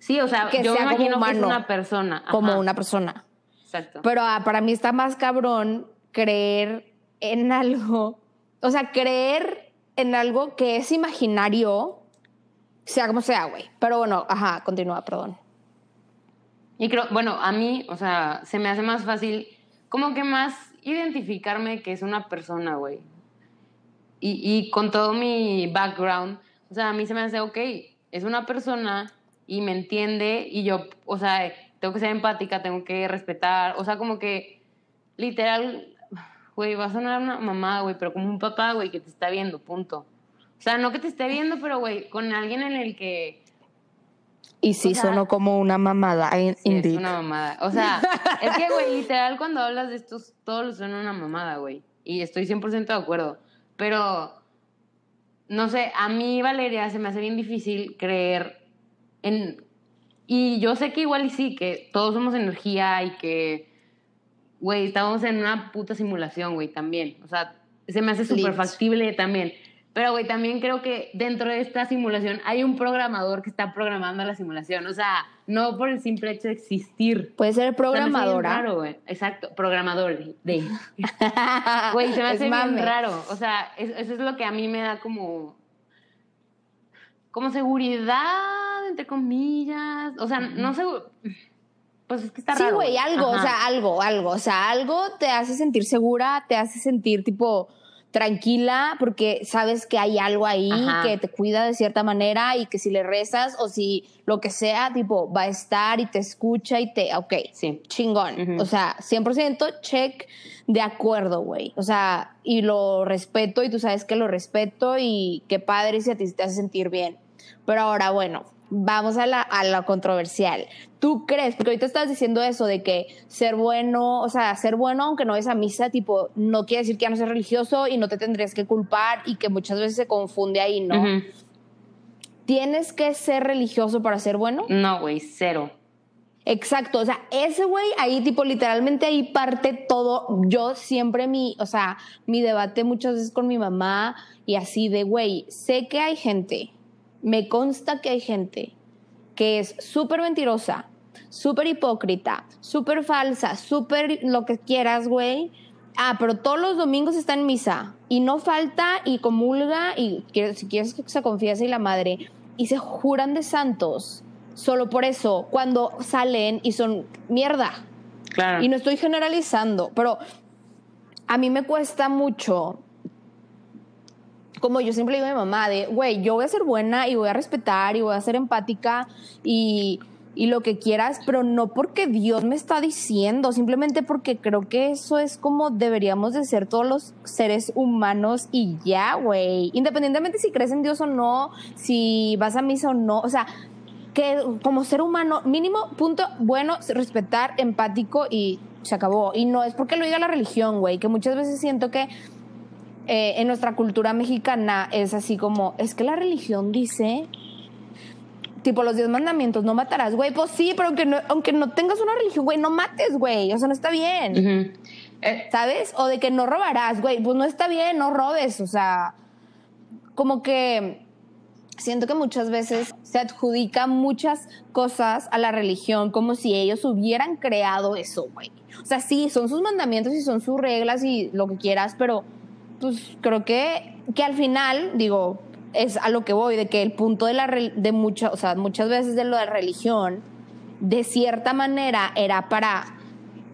Sí, o sea, Que yo me sea como imagino que es humano, una persona. como una persona. Exacto. Pero ah, para mí está más cabrón creer en algo. O sea, creer en algo que es imaginario, sea como sea, güey. Pero bueno, ajá, continúa, perdón. Y creo, bueno, a mí, o sea, se me hace más fácil, como que más identificarme que es una persona, güey. Y, y con todo mi background, o sea, a mí se me hace, ok, es una persona y me entiende y yo, o sea, tengo que ser empática, tengo que respetar, o sea, como que literal, güey, va a sonar una mamá, güey, pero como un papá, güey, que te está viendo, punto. O sea, no que te esté viendo, pero, güey, con alguien en el que Y sí, sea, sonó como una mamada, Sí, es una mamada. O sea, es que, güey, literal, cuando hablas de estos, todo lo suena una mamada, güey. Y estoy 100% de acuerdo. Pero, no sé, a mí, Valeria, se me hace bien difícil creer en... Y yo sé que igual y sí, que todos somos energía y que, güey, estamos en una puta simulación, güey, también. O sea, se me hace súper factible también. Pero, güey, también creo que dentro de esta simulación hay un programador que está programando la simulación. O sea, no por el simple hecho de existir. Puede ser O sea, me hace bien programadora. raro, güey. Exacto, programador. Güey, se me hace bien raro. O sea, es- eso es lo que a mí me da como. Como seguridad, entre comillas. O sea, no sé. Pues es que está Sí, raro. güey, algo, o sea, algo, algo. O sea, algo te hace sentir segura, te hace sentir tipo tranquila porque sabes que hay algo ahí Ajá. que te cuida de cierta manera y que si le rezas o si lo que sea, tipo, va a estar y te escucha y te, ok, Sí. chingón. O sea, 100% check de acuerdo, güey. O sea, y lo respeto y tú sabes que lo respeto y qué padre si a ti te hace sentir bien. Pero ahora, bueno, vamos a la, a la controversial. ¿Tú crees? Porque ahorita estás diciendo eso de que ser bueno, o sea, ser bueno aunque no es a misa, tipo, no quiere decir que ya no seas religioso y no te tendrías que culpar y que muchas veces se confunde ahí, ¿no? ¿Tienes que ser religioso para ser bueno? No, güey, cero. Exacto, o sea, ese güey ahí, tipo, literalmente ahí parte todo. Yo siempre mi, o sea, mi debate muchas veces con mi mamá y así de, güey, sé que hay gente, me consta que hay gente que es súper mentirosa, súper hipócrita, súper falsa, súper lo que quieras, güey. Ah, pero todos los domingos está en misa y no falta y comulga y si quieres que se confiese y la madre y se juran de santos solo por eso cuando salen y son mierda. Claro. Y no estoy generalizando, pero a mí me cuesta mucho, como yo siempre le digo a mi mamá, de, güey, yo voy a ser buena y voy a respetar y voy a ser empática y, y lo que quieras, pero no porque Dios me está diciendo, simplemente porque creo que eso es como deberíamos de ser todos los seres humanos y ya, güey. Independientemente si crees en Dios o no, si vas a misa o no, o sea, que como ser humano, mínimo punto bueno, respetar, empático y se acabó. Y no es porque lo diga la religión, güey, que muchas veces siento que eh, en nuestra cultura mexicana es así como, es que la religión dice, tipo los diez mandamientos, no matarás, güey, pues sí, pero aunque no, aunque no tengas una religión, güey, no mates, güey, o sea, no está bien. Eh, ¿sabes? O de que no robarás, güey, pues no está bien, no robes, o sea, como que siento que muchas veces se adjudica muchas cosas a la religión como si ellos hubieran creado eso, güey. O sea, sí, son sus mandamientos y son sus reglas y lo que quieras, pero pues creo que, que al final, digo, es a lo que voy, de que el punto de la de o sea, muchas veces de lo de religión, de cierta manera era para,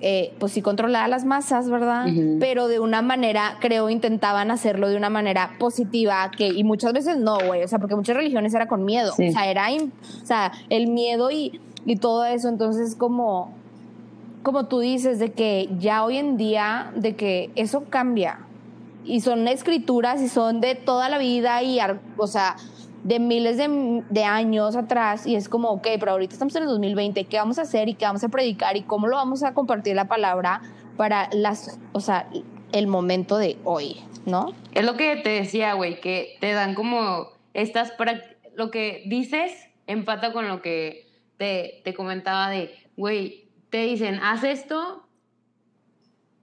eh, pues sí, controlar a las masas, ¿verdad? Pero de una manera, creo, intentaban hacerlo de una manera positiva, que, y muchas veces no, güey, o sea, porque muchas religiones era con miedo, Sí. o sea, era, o sea, el miedo y, y todo eso, entonces como, como tú dices, de que ya hoy en día, de que eso cambia, y son escrituras y son de toda la vida y, o sea, de miles de, de años atrás y es como, ok, pero ahorita estamos en el 2020, ¿qué vamos a hacer y qué vamos a predicar y cómo lo vamos a compartir la palabra para las, o sea, el momento de hoy, ¿no? Es lo que te decía, güey, que te dan como estas prac- lo que dices empata con lo que te, te comentaba de, güey, te dicen, haz esto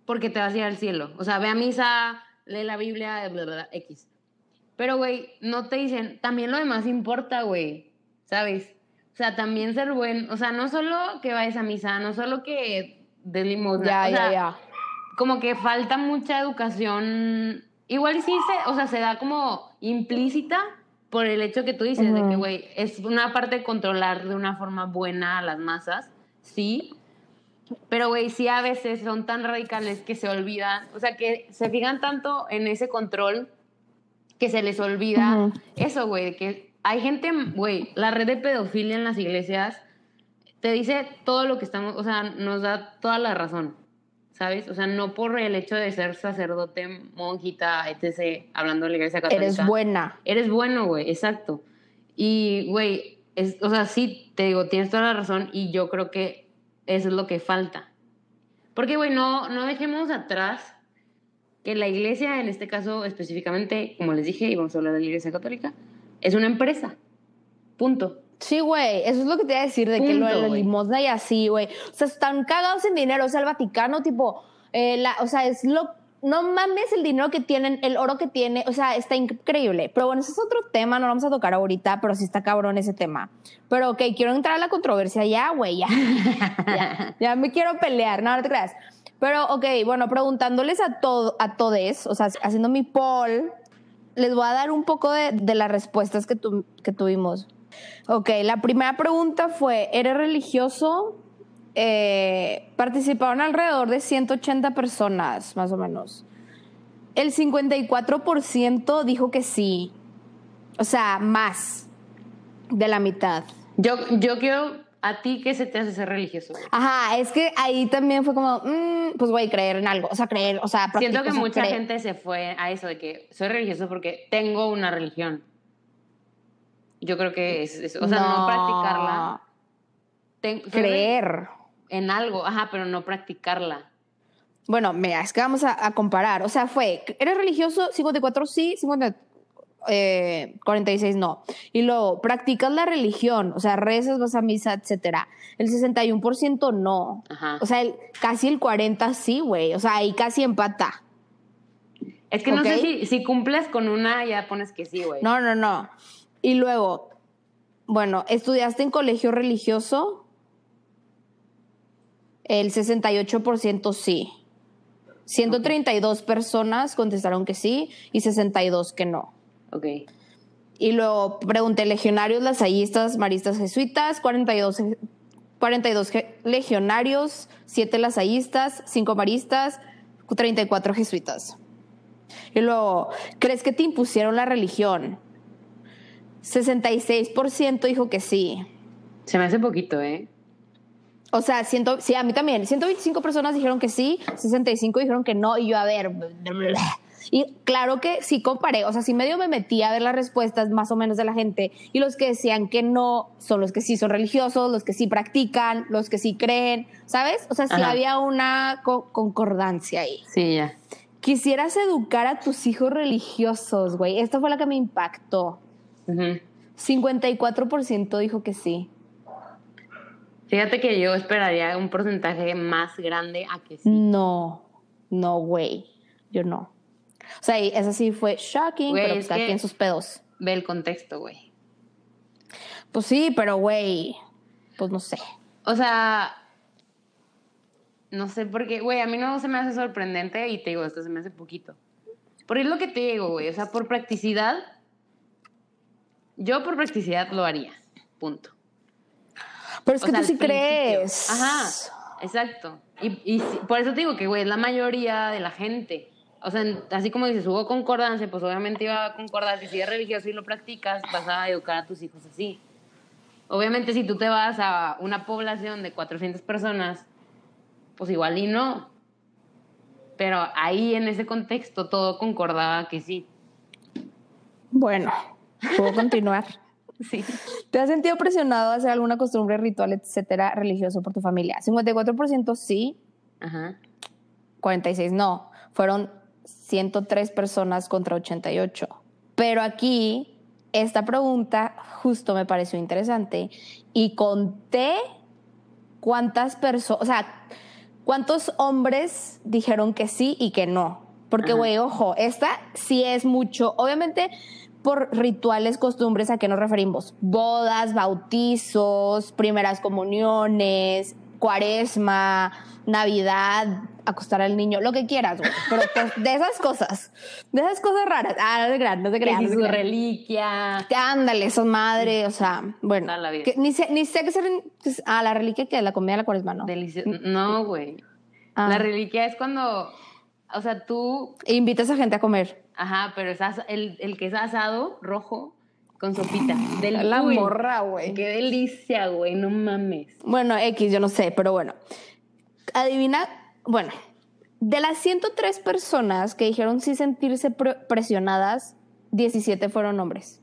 porque te vas a ir al cielo. O sea, ve a misa, lee la Biblia, bla, bla, bla, X. Pero, güey, no te dicen, también lo demás importa, güey, ¿sabes? O sea, también ser buen, o sea, no solo que vayas a misa, no solo que de limosna, Ya, o ya, sea, ya. como que falta mucha educación. Igual sí se, o sea, se da como implícita por el hecho que tú dices de que, güey, es una parte de controlar de una forma buena a las masas, sí. Pero, güey, sí a veces son tan radicales que se olvidan, o sea, que se fijan tanto en ese control que se les olvida eso, güey, que hay gente, güey, la red de pedofilia en las iglesias te dice todo lo que estamos, o sea, nos da toda la razón, ¿sabes? O sea, no por el hecho de ser sacerdote, monjita, etc., hablando de la iglesia católica. Eres buena. Eres bueno, güey, exacto. Y, güey, o sea, sí, te digo, tienes toda la razón y yo creo que eso es lo que falta. Porque, güey, no, no dejemos atrás que la iglesia, en este caso específicamente, como les dije, y vamos a hablar de la iglesia católica, es una empresa. Punto. Sí, güey, eso es lo que te iba a decir, de que lo de Punto, la limosna y así, güey. O sea, están cagados en dinero. O sea, el Vaticano, tipo, eh, la, o sea, es lo. No mames el dinero que tienen, el oro que tiene, o sea, está increíble. Pero bueno, ese es otro tema, no lo vamos a tocar ahorita, pero sí está cabrón ese tema. Pero ok, quiero entrar a la controversia ya, güey, ya. ya. Ya me quiero pelear, no, no te creas. Pero ok, bueno, preguntándoles a, todo, a todes, o sea, haciendo mi poll, les voy a dar un poco de, de las respuestas que, tu- que tuvimos. Ok, la primera pregunta fue, ¿eres religioso? Eh, participaron alrededor de 180 personas, más o menos. El 54% dijo que sí. O sea, más de la mitad. Yo, yo quiero a ti que se te hace ser religioso. güey? Ajá, es que ahí también fue como, mm, pues voy a creer en algo. O sea, creer, o sea, Siento practico, que o sea, mucha creer. gente se fue a eso de que soy religioso porque tengo una religión. Yo creo que es, es- o sea, no, practicarla. Ten- Creer. En algo, ajá, pero no practicarla. Bueno, mira, es que vamos a, a comparar. O sea, fue, ¿eres religioso? 54 sí, 50, eh, 46 no. Y luego, ¿practicas la religión? O sea, rezas, vas a misa, etcétera. El 61% no. Ajá. O sea, el- casi el 40 sí, güey. O sea, ahí casi empata. Es que no sé si, si cumples con una, ya pones que sí, güey. No, no, no. Y luego, bueno, ¿estudiaste en colegio religioso? El 68% sí. 132 personas contestaron que sí y 62 que no. Ok. Y luego pregunté legionarios, lasallistas, maristas, jesuitas, 42, je- 42 je- legionarios, 7 lasallistas, 5 maristas, 34 jesuitas. Y luego, ¿crees que te impusieron la religión? 66% dijo que sí. Se me hace poquito, ¿eh? O sea, ciento, sí, a mí también. 125 personas dijeron que sí, 65 dijeron que no, y yo, a ver. Y claro que sí comparé, o sea, sí medio me metí a ver las respuestas más o menos de la gente, y los que decían que no son los que sí son religiosos, los que sí practican, los que sí creen, ¿sabes? O sea, sí Ajá. había una co- concordancia ahí. Sí, ya. Quisieras educar a tus hijos religiosos, güey. Esta fue la que me impactó. Ujú. 54% dijo que sí. Fíjate que yo esperaría un porcentaje más grande a que sí. No, no, güey. Yo no. O sea, esa sí fue shocking, Güey, pero es pues que- quien sus pedos. Ve el contexto, güey. Pues sí, pero güey, pues no sé. O sea, no sé por qué, güey, a mí no se me hace sorprendente y te digo, esto se me hace poquito. Porque es lo que te digo, güey, o sea, por practicidad, yo por practicidad lo haría, punto. Pero es O que sea, tú sí crees. Ajá, exacto. Y, por eso te digo que, güey, es la mayoría de la gente. O sea, así como dices, hubo concordancia, pues obviamente iba a concordar que si eres religioso y lo practicas, vas a educar a tus hijos así. Obviamente, si tú te vas a una población de 400 personas, pues igual y no. Pero ahí en ese contexto todo concordaba que sí. Bueno, puedo continuar. Sí. ¿Te has sentido presionado a hacer alguna costumbre, ritual, etcétera, religioso por tu familia? 54% sí, Ajá. 46 no. Fueron 103 personas contra 88. Pero aquí, esta pregunta justo me pareció interesante y conté cuántas personas, o sea, cuántos hombres dijeron que sí y que no. Porque, güey, ojo, esta sí es mucho, obviamente por rituales, costumbres, ¿a qué nos referimos? Bodas, bautizos, primeras comuniones, cuaresma, Navidad, acostar al niño, lo que quieras, güey. Pero pues, de esas cosas, de esas cosas raras. Ah, no te creas, no te Que creas. no su reliquia. Que Ándale, son madre, o sea, bueno. La vida. que ni, sé, ni sé qué ser. pues, Ah, la reliquia que la comida de la cuaresma, ¿no? Delicioso. No, güey. Ah. La reliquia es cuando, o sea, tú E invitas a gente a comer. Ajá, pero el, el que es asado, rojo, con sopita. Del, La uy, morra, güey. Qué delicia, güey, no mames. Bueno, X, yo no sé, pero bueno. Adivina, bueno, de las 103 personas que dijeron sí sentirse pre- presionadas, 17 fueron hombres.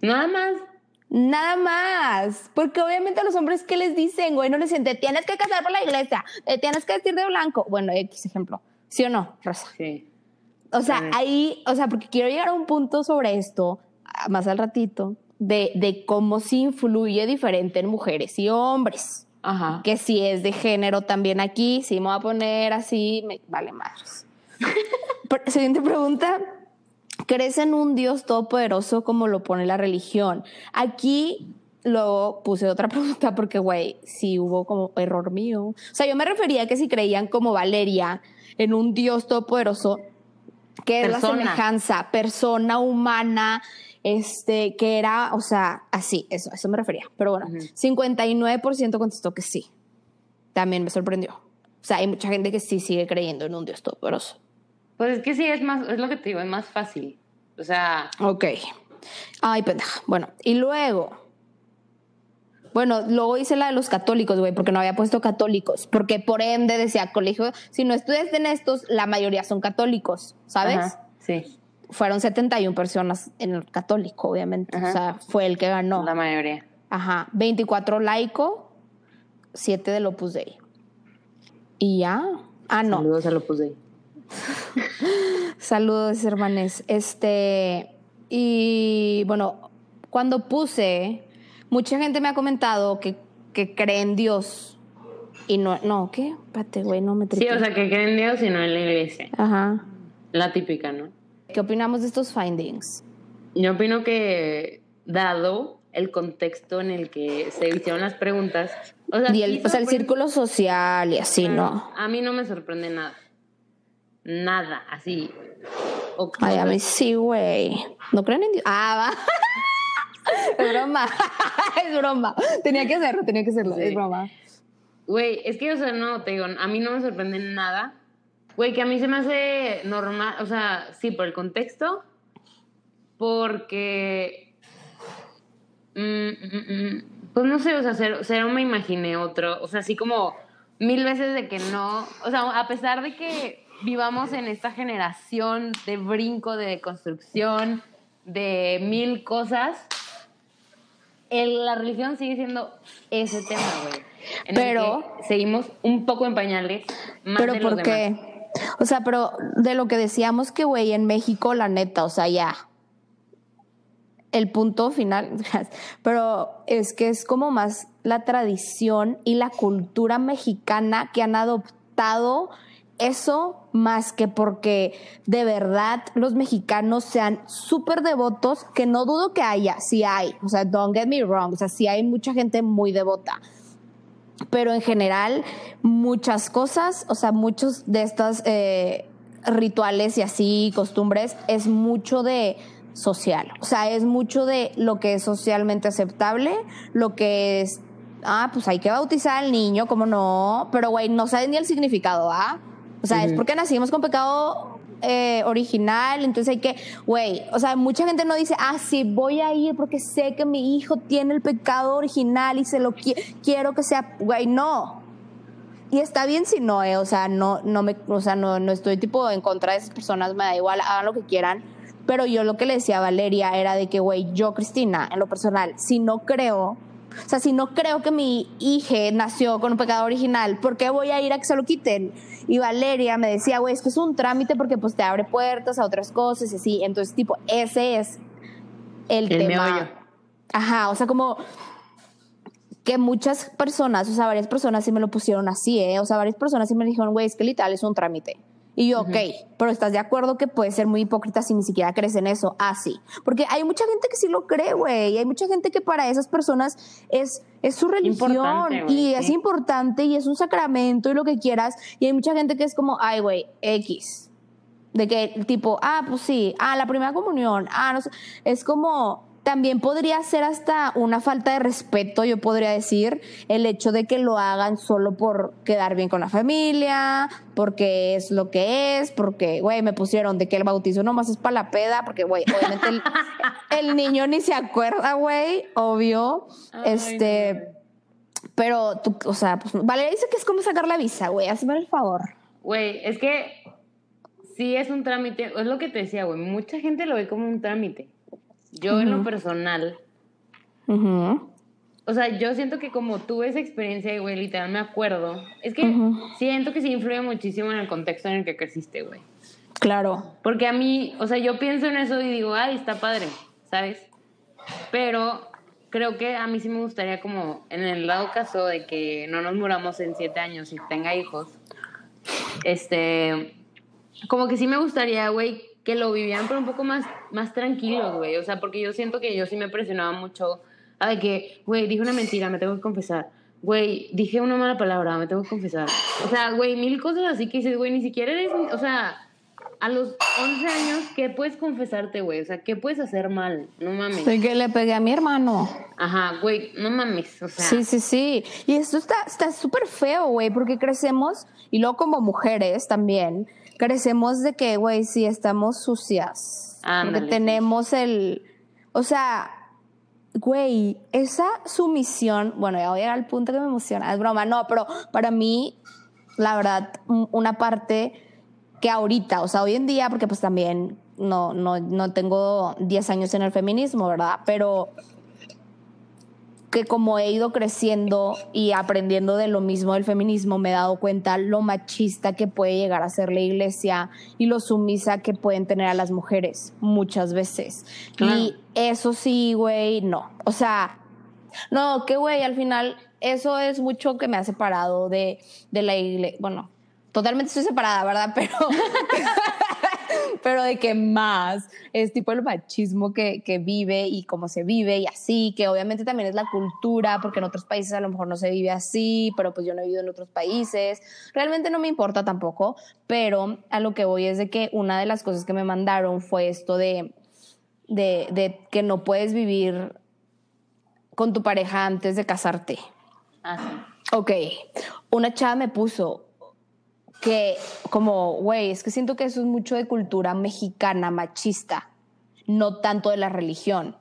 Nada más. Nada más. Porque obviamente a los hombres, ¿qué les dicen, güey? No les dicen, te tienes que casar por la iglesia, te tienes que vestir de blanco. Bueno, X ejemplo. ¿Sí o no, Rosa? Sí. O sea, ahí, o sea, porque quiero llegar a un punto sobre esto, ah, más al ratito, de, de cómo sí influye diferente en mujeres y hombres. Ajá. Que si es de género también aquí, si me voy a poner así, me vale madres. Pero, Siguiente pregunta. ¿Crees en un Dios todopoderoso como lo pone la religión? Aquí luego puse otra pregunta porque, güey, sí hubo como error mío. O sea, yo me refería a que si creían como Valeria en un Dios todopoderoso, que es la Persona. semejanza, persona humana, este, que era, o sea, así, eso, eso me refería. Pero bueno, Ujú. 59% contestó que sí. También me sorprendió. O sea, hay mucha gente que sí sigue creyendo en un Dios todopoderoso. Pues es que sí, es más, es lo que te digo, es más fácil. O sea, Ok. Ay, pendeja. Bueno, y luego. Bueno, luego hice la de los católicos, güey, porque no había puesto católicos. Porque por ende decía colegio, si no estudias en estos, la mayoría son católicos, ¿sabes? ajá, sí, Fueron 71 personas en el católico, obviamente. Ajá. O sea, fue el que ganó. la mayoría. Ajá. 24 laico, 7 del Opus Dei. Y ya. Ah, no. Saludos a lo puse. Saludos, hermanes. Este, y bueno, cuando puse, mucha gente me ha comentado que, que cree en Dios. Y no, no, ¿qué? Espérate, güey, no me Sí, tripe. o sea, que creen en Dios y no en la iglesia. Ajá. La típica, ¿no? ¿Qué opinamos de estos findings? Yo opino que, dado el contexto en el que se hicieron las preguntas, o sea, Y el, sí o sea, el sorprende- círculo social y así, ¿no? A mí no me sorprende nada. Nada, así. O- Ay, a mí sí, güey. ¿No creen en Dios? Ah, va. es broma. es broma. Tenía que hacerlo, tenía que hacerlo. Sí. Es broma. Güey, es que, o sea, no, te digo, a mí no me sorprende nada. Güey, que a mí se me hace normal, o sea, sí, por el contexto, porque... mm, mm, mm, pues no sé, o sea, cero, cero me imaginé otro, o sea, así como mil veces de que no, o sea, a pesar de que vivamos en esta generación de brinco, de construcción, de mil cosas, el- la religión sigue siendo ese tema, güey. Pero- seguimos un poco en pañales. Más Pero de los ¿por demás. qué? O sea, pero de lo que decíamos que, güey, en México, la neta, o sea, ya. El punto final, pero es que es como más la tradición y la cultura mexicana que han adoptado eso más que porque de verdad los mexicanos sean súper devotos, que no dudo que haya, sí hay, o sea, don't get me wrong, o sea, sí hay mucha gente muy devota, pero en general muchas cosas, o sea, muchos de estos eh, rituales y así, costumbres, es mucho de social, o sea, es mucho de lo que es socialmente aceptable, lo que es, ah, pues hay que bautizar al niño, como no, pero güey, no saben ni el significado, ¿ah? O sea, es porque nacimos con pecado eh, original, entonces hay que, güey, o sea, mucha gente no dice, ah, sí, voy a ir porque sé que mi hijo tiene el pecado original y se lo qui- quiero que sea, güey, no. Y está bien si no, eh, o sea, no, no me, o sea, no, no estoy tipo en contra de esas personas, me da igual, hagan lo que quieran. Pero yo lo que le decía a Valeria era de que, güey, yo, Cristina, en lo personal, si no creo, o sea, si no creo que mi hija nació con un pecado original, ¿por qué voy a ir a que se lo quiten? Y Valeria me decía, güey, es que es un trámite porque pues te abre puertas a otras cosas y así. Entonces, tipo, ese es el, El tema. meollo. Ajá, o sea, como que muchas personas, o sea, varias personas sí me lo pusieron así, ¿eh? O sea, varias personas sí me dijeron, güey, es que literal es un trámite. Y yo, ok, pero estás de acuerdo que puede ser muy hipócrita si ni siquiera crees en eso. Ah, sí. Porque hay mucha gente que sí lo cree, güey. Y hay mucha gente que para esas personas es, es su religión. Y es importante y es un sacramento y lo que quieras. Y hay mucha gente que es como, ay, güey, X. De que, tipo, ah, pues sí, ah, la primera comunión, ah, no sé. Es como, también podría ser hasta una falta de respeto, yo podría decir, el hecho de que lo hagan solo por quedar bien con la familia, porque es lo que es, porque, güey, me pusieron de que el bautizo nomás es para la peda, porque, güey, obviamente el, el niño ni se acuerda, güey, obvio. Ay, este, pero tú, o sea, pues, Valeria dice que es como sacar la visa, güey, hazme el favor. Güey, es que sí es un trámite, es lo que te decía, güey, mucha gente lo ve como un trámite. Yo en lo personal, o sea, yo siento que como tuve esa experiencia, güey, literal me acuerdo, es que siento que sí influye muchísimo en el contexto en el que creciste, güey. Claro. Porque a mí, o sea, yo pienso en eso y digo, ay, está padre, ¿sabes? Pero creo que a mí sí me gustaría como, en el dado caso de que no nos muramos en siete años y tenga hijos, este, como que sí me gustaría, güey, que lo vivieran pero un poco más, más tranquilos, güey. O sea, porque yo siento que yo sí me presionaba mucho a de que, güey, dije una mentira, me tengo que confesar. Güey, dije una mala palabra, me tengo que confesar. O sea, güey, mil cosas así que dices, güey, ni siquiera eres, o sea, a los 11 años, ¿qué puedes confesarte, güey? O sea, ¿qué puedes hacer mal? No mames. De que le pegué a mi hermano. Ajá, güey, no mames, o sea. Sí, sí, sí. Y esto está está súper feo, güey, porque crecemos, y luego como mujeres también, crecemos de que, güey, sí, estamos sucias. Ándale, porque tenemos el... O sea, güey, esa sumisión, bueno, ya voy a llegar al punto que me emociona, es broma, no, pero para mí, la verdad, un- una parte que ahorita, o sea, hoy en día, porque pues también no, no, no tengo 10 años en el feminismo, ¿verdad? Pero que como he ido creciendo y aprendiendo de lo mismo del feminismo, me he dado cuenta lo machista que puede llegar a ser la iglesia y lo sumisa que pueden tener a las mujeres muchas veces. Claro. Y eso sí, güey, no. O sea, no, que güey, al final eso es mucho que me ha separado de, de la iglesia. Bueno, totalmente estoy separada, ¿verdad? Pero, pero de que más es tipo el machismo que, que vive y cómo se vive y así, que obviamente también es la cultura, porque en otros países a lo mejor no se vive así, pero pues yo no he vivido en otros países. Realmente no me importa tampoco, pero a lo que voy es de que una de las cosas que me mandaron fue esto de, de, de que no puedes vivir con tu pareja antes de casarte. Así. Ok, una chava me puso que como, güey, es que siento que eso es mucho de cultura mexicana machista, no tanto de la religión.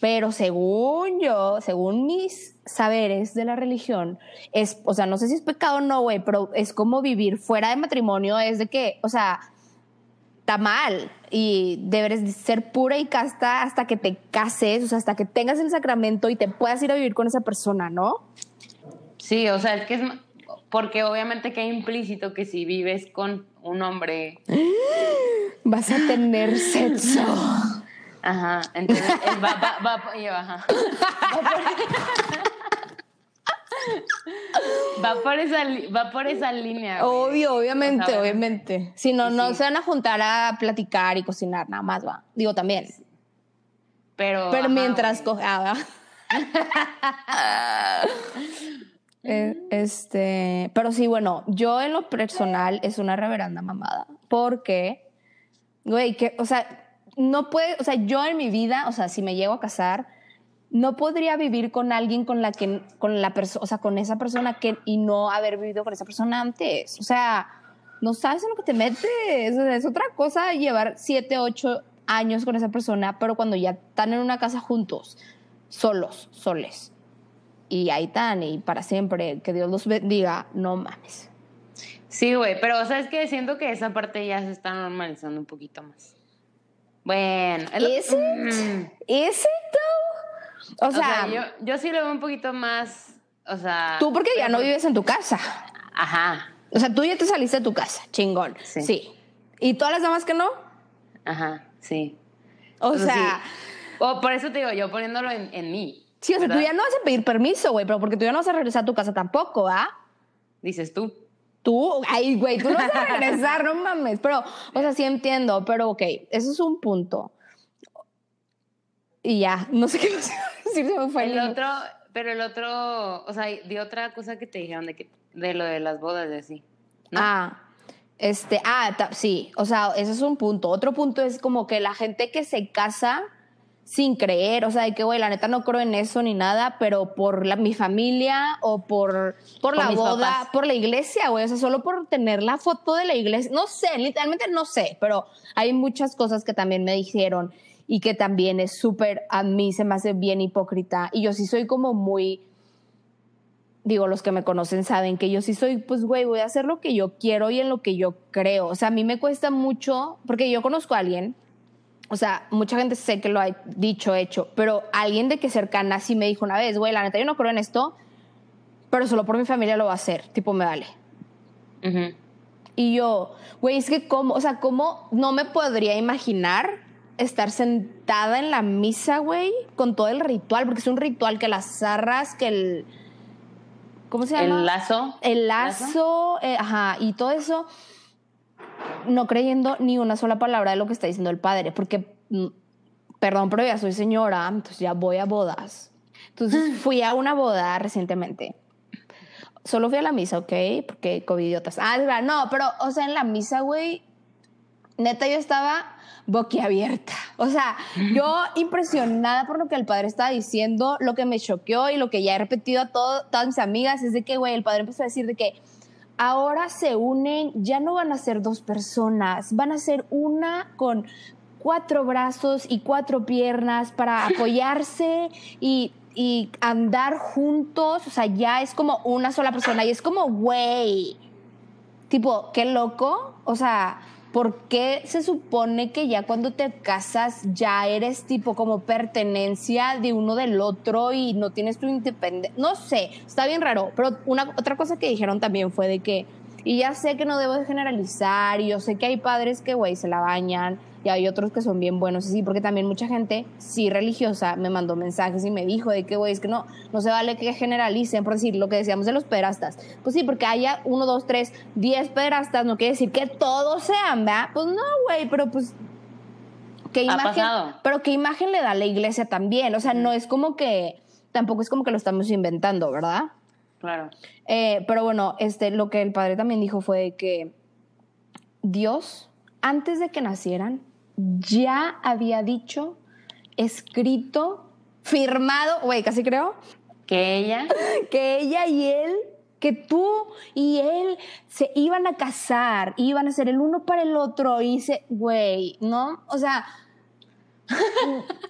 Pero según yo, según mis saberes de la religión, es, o sea, no sé si es pecado o no, güey, pero es como vivir fuera de matrimonio, es de que, o sea, está mal y debes de ser pura y casta hasta que te cases, o sea, hasta que tengas el sacramento y te puedas ir a vivir con esa persona, ¿no? Sí, o sea, es que es. Porque obviamente queda implícito que si vives con un hombre. Vas a tener sexo. Ajá, entonces él va, va, va, y- ajá. Va por esa, va por esa línea. güey. Obvio, obviamente, O sea, obviamente. Si no, no se van a juntar a platicar y cocinar, nada más va. Digo también. Pero, Pero ajá, mientras coge. ah, Eh, este, pero sí, bueno, yo en lo personal es una reverenda mamada. Porque, güey, que, o sea, no puede, o sea, yo en mi vida, o sea, si me llego a casar, no podría vivir con alguien con la que, con la persona, o sea, con esa persona que, y no haber vivido con esa persona antes. O sea, no sabes en lo que te metes. O sea, es otra cosa llevar siete, ocho años con esa persona, pero cuando ya están en una casa juntos, solos, soles, y ahí están, y para siempre, que Dios los bendiga, no mames. Sí, güey, pero o sea, es que siento que esa parte ya se está normalizando un poquito más. Bueno, es lo- ¿Is it? Mm. ¿Is it though? O O sea, sea, yo, yo sí lo veo un poquito más, o sea... tú porque ya no vives en tu casa. Ajá, O sea, tú ya te saliste de tu casa, chingón. Sí. Sí. ¿Y todas las demás que no? ajá, sí. O O sea, sea, O por eso te digo, yo poniéndolo en, en mí. Sí, o sea, tú ya no vas a pedir permiso, güey, pero porque tú ya no vas a regresar a tu casa tampoco, ¿ah? Dices tú. Tú, ay, güey, tú no vas a regresar, no mames. Pero, o sea, sí entiendo, pero ok, eso es un punto. Y ya, no sé qué decir, se me fue el El otro, pero el otro, o sea, de otra cosa que te dijeron de que de lo de las bodas y así. ¿no? Ah, este, ah, sí, o sea, ese es un punto. Otro punto es como que la gente que se casa sin creer, o sea, de que, güey, la neta no creo en eso ni nada, pero por la, mi familia o por, por, la boda, papás. por la iglesia, güey, o sea, solo por tener la foto de la iglesia, no sé, literalmente no sé, pero hay muchas cosas que también me dijeron y que también es súper, a mí se me hace bien hipócrita y yo sí soy como muy digo, los que me conocen saben que yo sí soy, pues, güey, voy a hacer lo que yo quiero y en lo que yo creo. O sea, a mí me cuesta mucho, porque yo conozco a alguien, o sea, mucha gente sé que lo ha dicho, hecho, pero alguien de que cercana sí me dijo una vez, güey, la neta, yo no creo en esto, pero solo por mi familia lo va a hacer, tipo, me vale. Y yo, güey, es que cómo, o sea, cómo no me podría imaginar estar sentada en la misa, güey, con todo el ritual, porque es un ritual que las zarras, que el... ¿Cómo se llama? El lazo. El lazo, eh, ajá, y todo eso, no creyendo ni una sola palabra de lo que está diciendo el padre, porque, mm, perdón, pero ya soy señora, entonces ya voy a bodas. Entonces fui a una boda recientemente. Solo fui a la misa, ¿ok? Porque covidiotas. Ah, es verdad, no, pero, o sea, en la misa, güey, neta yo estaba boquiabierta. O sea, yo impresionada por lo que el padre estaba diciendo, lo que me choqueó y lo que ya he repetido a todo- todas mis amigas es de que, güey, el padre empezó a decir de que ahora se unen, ya no van a ser dos personas, van a ser una con cuatro brazos y cuatro piernas para apoyarse y, y andar juntos. O sea, ya es como una sola persona y es como, güey, tipo, qué loco. O sea, ¿por qué se supone que ya cuando te casas ya eres tipo como pertenencia de uno del otro y no tienes tu independencia? No sé, está bien raro. Pero una, otra cosa que dijeron también fue de que, y ya sé que no debo de generalizar, y yo sé que hay padres que, güey, se la bañan, y hay otros que son bien buenos, y sí, porque también mucha gente, sí religiosa, me mandó mensajes y me dijo de que, güey, es que no, no se vale que generalicen, por decir lo que decíamos de los pederastas. Pues sí, porque haya uno, dos, tres, diez pederastas, no quiere decir que todos sean, ¿verdad? Pues no, güey, pero pues... ¿Qué imagen, pasado. pero qué imagen le da la iglesia también, o sea, no es como que, tampoco es como que lo estamos inventando, ¿verdad? Claro. Eh, pero bueno, este, lo que el padre también dijo fue que Dios, antes de que nacieran, ya había dicho, escrito, firmado, güey, casi creo, Que ella. que ella y él, que tú y él se iban a casar, iban a ser el uno para el otro, y se, güey, ¿no? O sea,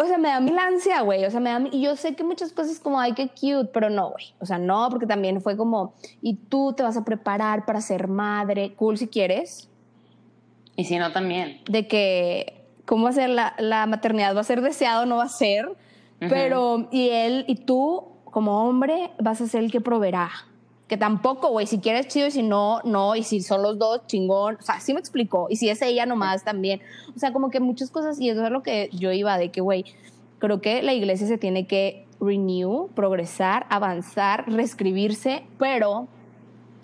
o sea, me da mil ansia, güey, o sea, me da, mil- y yo sé que muchas cosas como, ay, qué cute, pero no, güey, o sea, no, porque también fue como, y tú te vas a preparar para ser madre, cool si quieres, Y si no, también. de que cómo va a ser la, la maternidad, va a ser deseado, no va a ser, pero y él y tú como hombre vas a ser el que proveerá. Que tampoco, güey, si quieres chido y si no, no, y si son los dos, chingón. O sea, sí me explicó. Y si es ella nomás también. O sea, como que muchas cosas, y eso es lo que yo iba de que, güey, creo que la iglesia se tiene que renew, progresar, avanzar, reescribirse, pero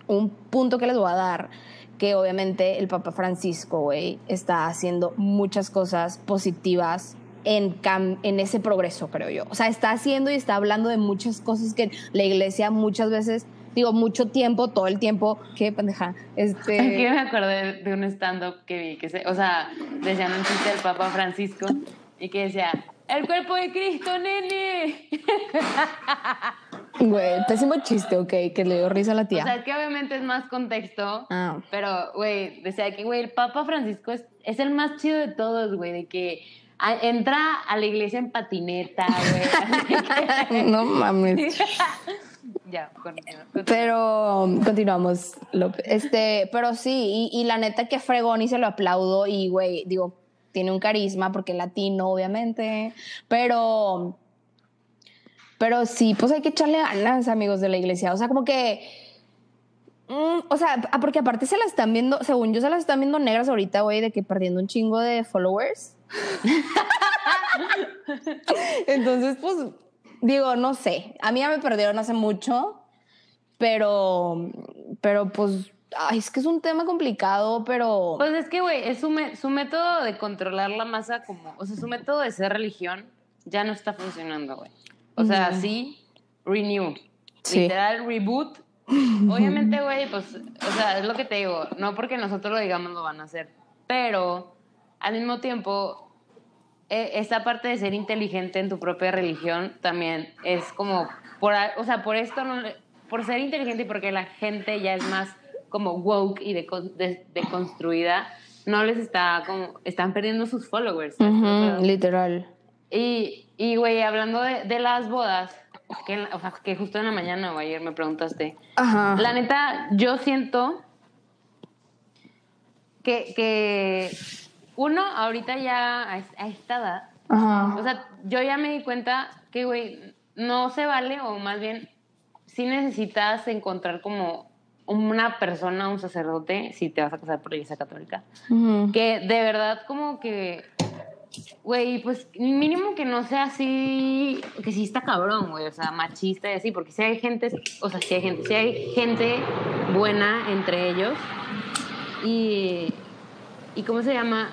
un punto que les voy a dar, que obviamente el Papa Francisco, güey, está haciendo muchas cosas positivas en, cam- en ese progreso, creo yo. O sea, está haciendo y está hablando de muchas cosas que la iglesia muchas veces, digo, mucho tiempo, todo el tiempo, qué pendeja, este... me acordé de un stand-up que vi, que se, o sea, decían un chiste del Papa Francisco y que decía, el cuerpo de Cristo, nene. Güey, pésimo chiste, ok, que le dio risa a la O tía. sea, es que obviamente es más contexto, Ah. pero, güey, decía que, güey, el Papa Francisco es, es el más chido de todos, güey, de que a- entra a la iglesia en patineta, güey. no mames. Ya. Pero continuamos. Este, pero sí, y, la neta que fregón y se lo aplaudo. Y güey, digo, tiene un carisma porque es latino, obviamente. Pero, pero sí, pues hay que echarle ganas, amigos de la iglesia. O sea, como que. mm, o sea, ah, porque aparte se la están viendo, según yo, se las están viendo negras ahorita, güey, de que perdiendo un chingo de followers. Entonces, pues, digo, no sé. A mí ya me perdieron hace mucho, pero, pero pues, ay, es que es un tema complicado, pero... Pues es que, güey, es su, su método de controlar la masa como, o sea, su método de ser religión ya no está funcionando, güey. O sea, sí, renew. Sí. Literal, reboot. Obviamente, güey, pues, o sea, es lo que te digo, no porque nosotros lo digamos lo van a hacer, pero al mismo tiempo, eh, esta parte de ser inteligente en tu propia religión también es como, por, o sea, por esto, no por ser inteligente y porque la gente ya es más como woke y de, de, deconstruida, no les está como, están perdiendo sus followers. literal. Y, y, güey, hablando de, de las bodas, que, en la- o sea, que justo en la mañana o ayer me preguntaste, Ajá. la neta, yo siento que, que uno ahorita ya a, es- a esta edad, Ajá. o sea, yo ya me di cuenta que, güey, no se vale, o más bien, sí necesitas encontrar como una persona, un sacerdote, si te vas a casar por la iglesia católica, que de verdad como que, güey, pues mínimo que no sea así, que sí está cabrón, güey, o sea, machista y así, porque si hay gente, o sea, si hay gente, si hay gente buena entre ellos y, y ¿cómo se llama?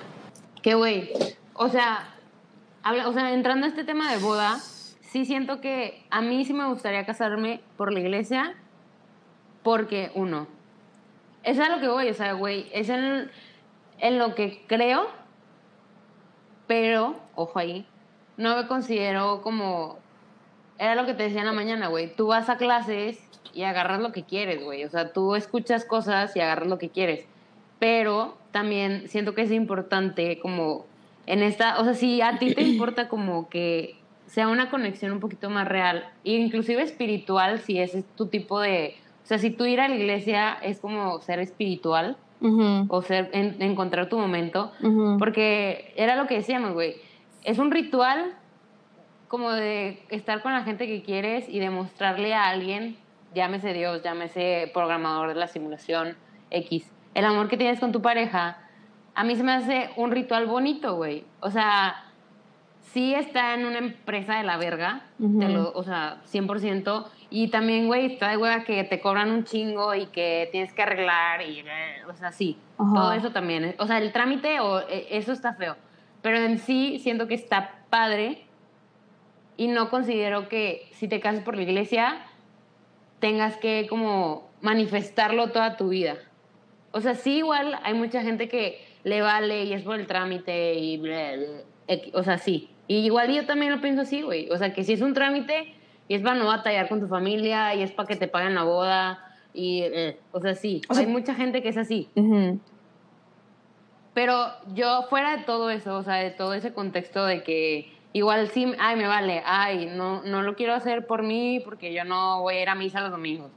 Que, güey, o sea, habla, o sea, entrando a este tema de boda, sí siento que a mí sí me gustaría casarme por la iglesia porque, uno, es a lo que voy, o sea, güey, es en, en lo que creo, pero, ojo ahí, no me considero como, era lo que te decía en la mañana, güey, tú vas a clases y agarras lo que quieres, güey, o sea, tú escuchas cosas y agarras lo que quieres, pero también siento que es importante como en esta, o sea, si a ti te importa como que sea una conexión un poquito más real, e inclusive espiritual, si ese es tu tipo de, o sea, si tú ir a la iglesia es como ser espiritual o ser, en- encontrar tu momento, porque era lo que decíamos, güey, es un ritual como de estar con la gente que quieres y demostrarle a alguien, llámese Dios, llámese programador de la simulación X, el amor que tienes con tu pareja, a mí se me hace un ritual bonito, güey. O sea, sí está en una empresa de la verga, te lo- o sea, 100%. Y también, güey, está de hueva que te cobran un chingo y que tienes que arreglar y, eh, o sea, sí, todo eso también. O sea, el trámite, o, eh, eso está feo. Pero en sí siento que está padre y no considero que si te casas por la iglesia tengas que como manifestarlo toda tu vida. O sea, sí, igual hay mucha gente que le vale y es por el trámite y bla, bla, equi- o sea, sí. Y igual yo también lo pienso así, güey. O sea, que si es un trámite y es para no batallar con tu familia y es para que te paguen la boda y, eh, o sea, sí. O sea- hay mucha gente que es así. Pero yo fuera de todo eso, o sea, de todo ese contexto de que igual sí, ay, me vale, ay, no, no lo quiero hacer por mí porque yo no voy a ir a misa los domingos.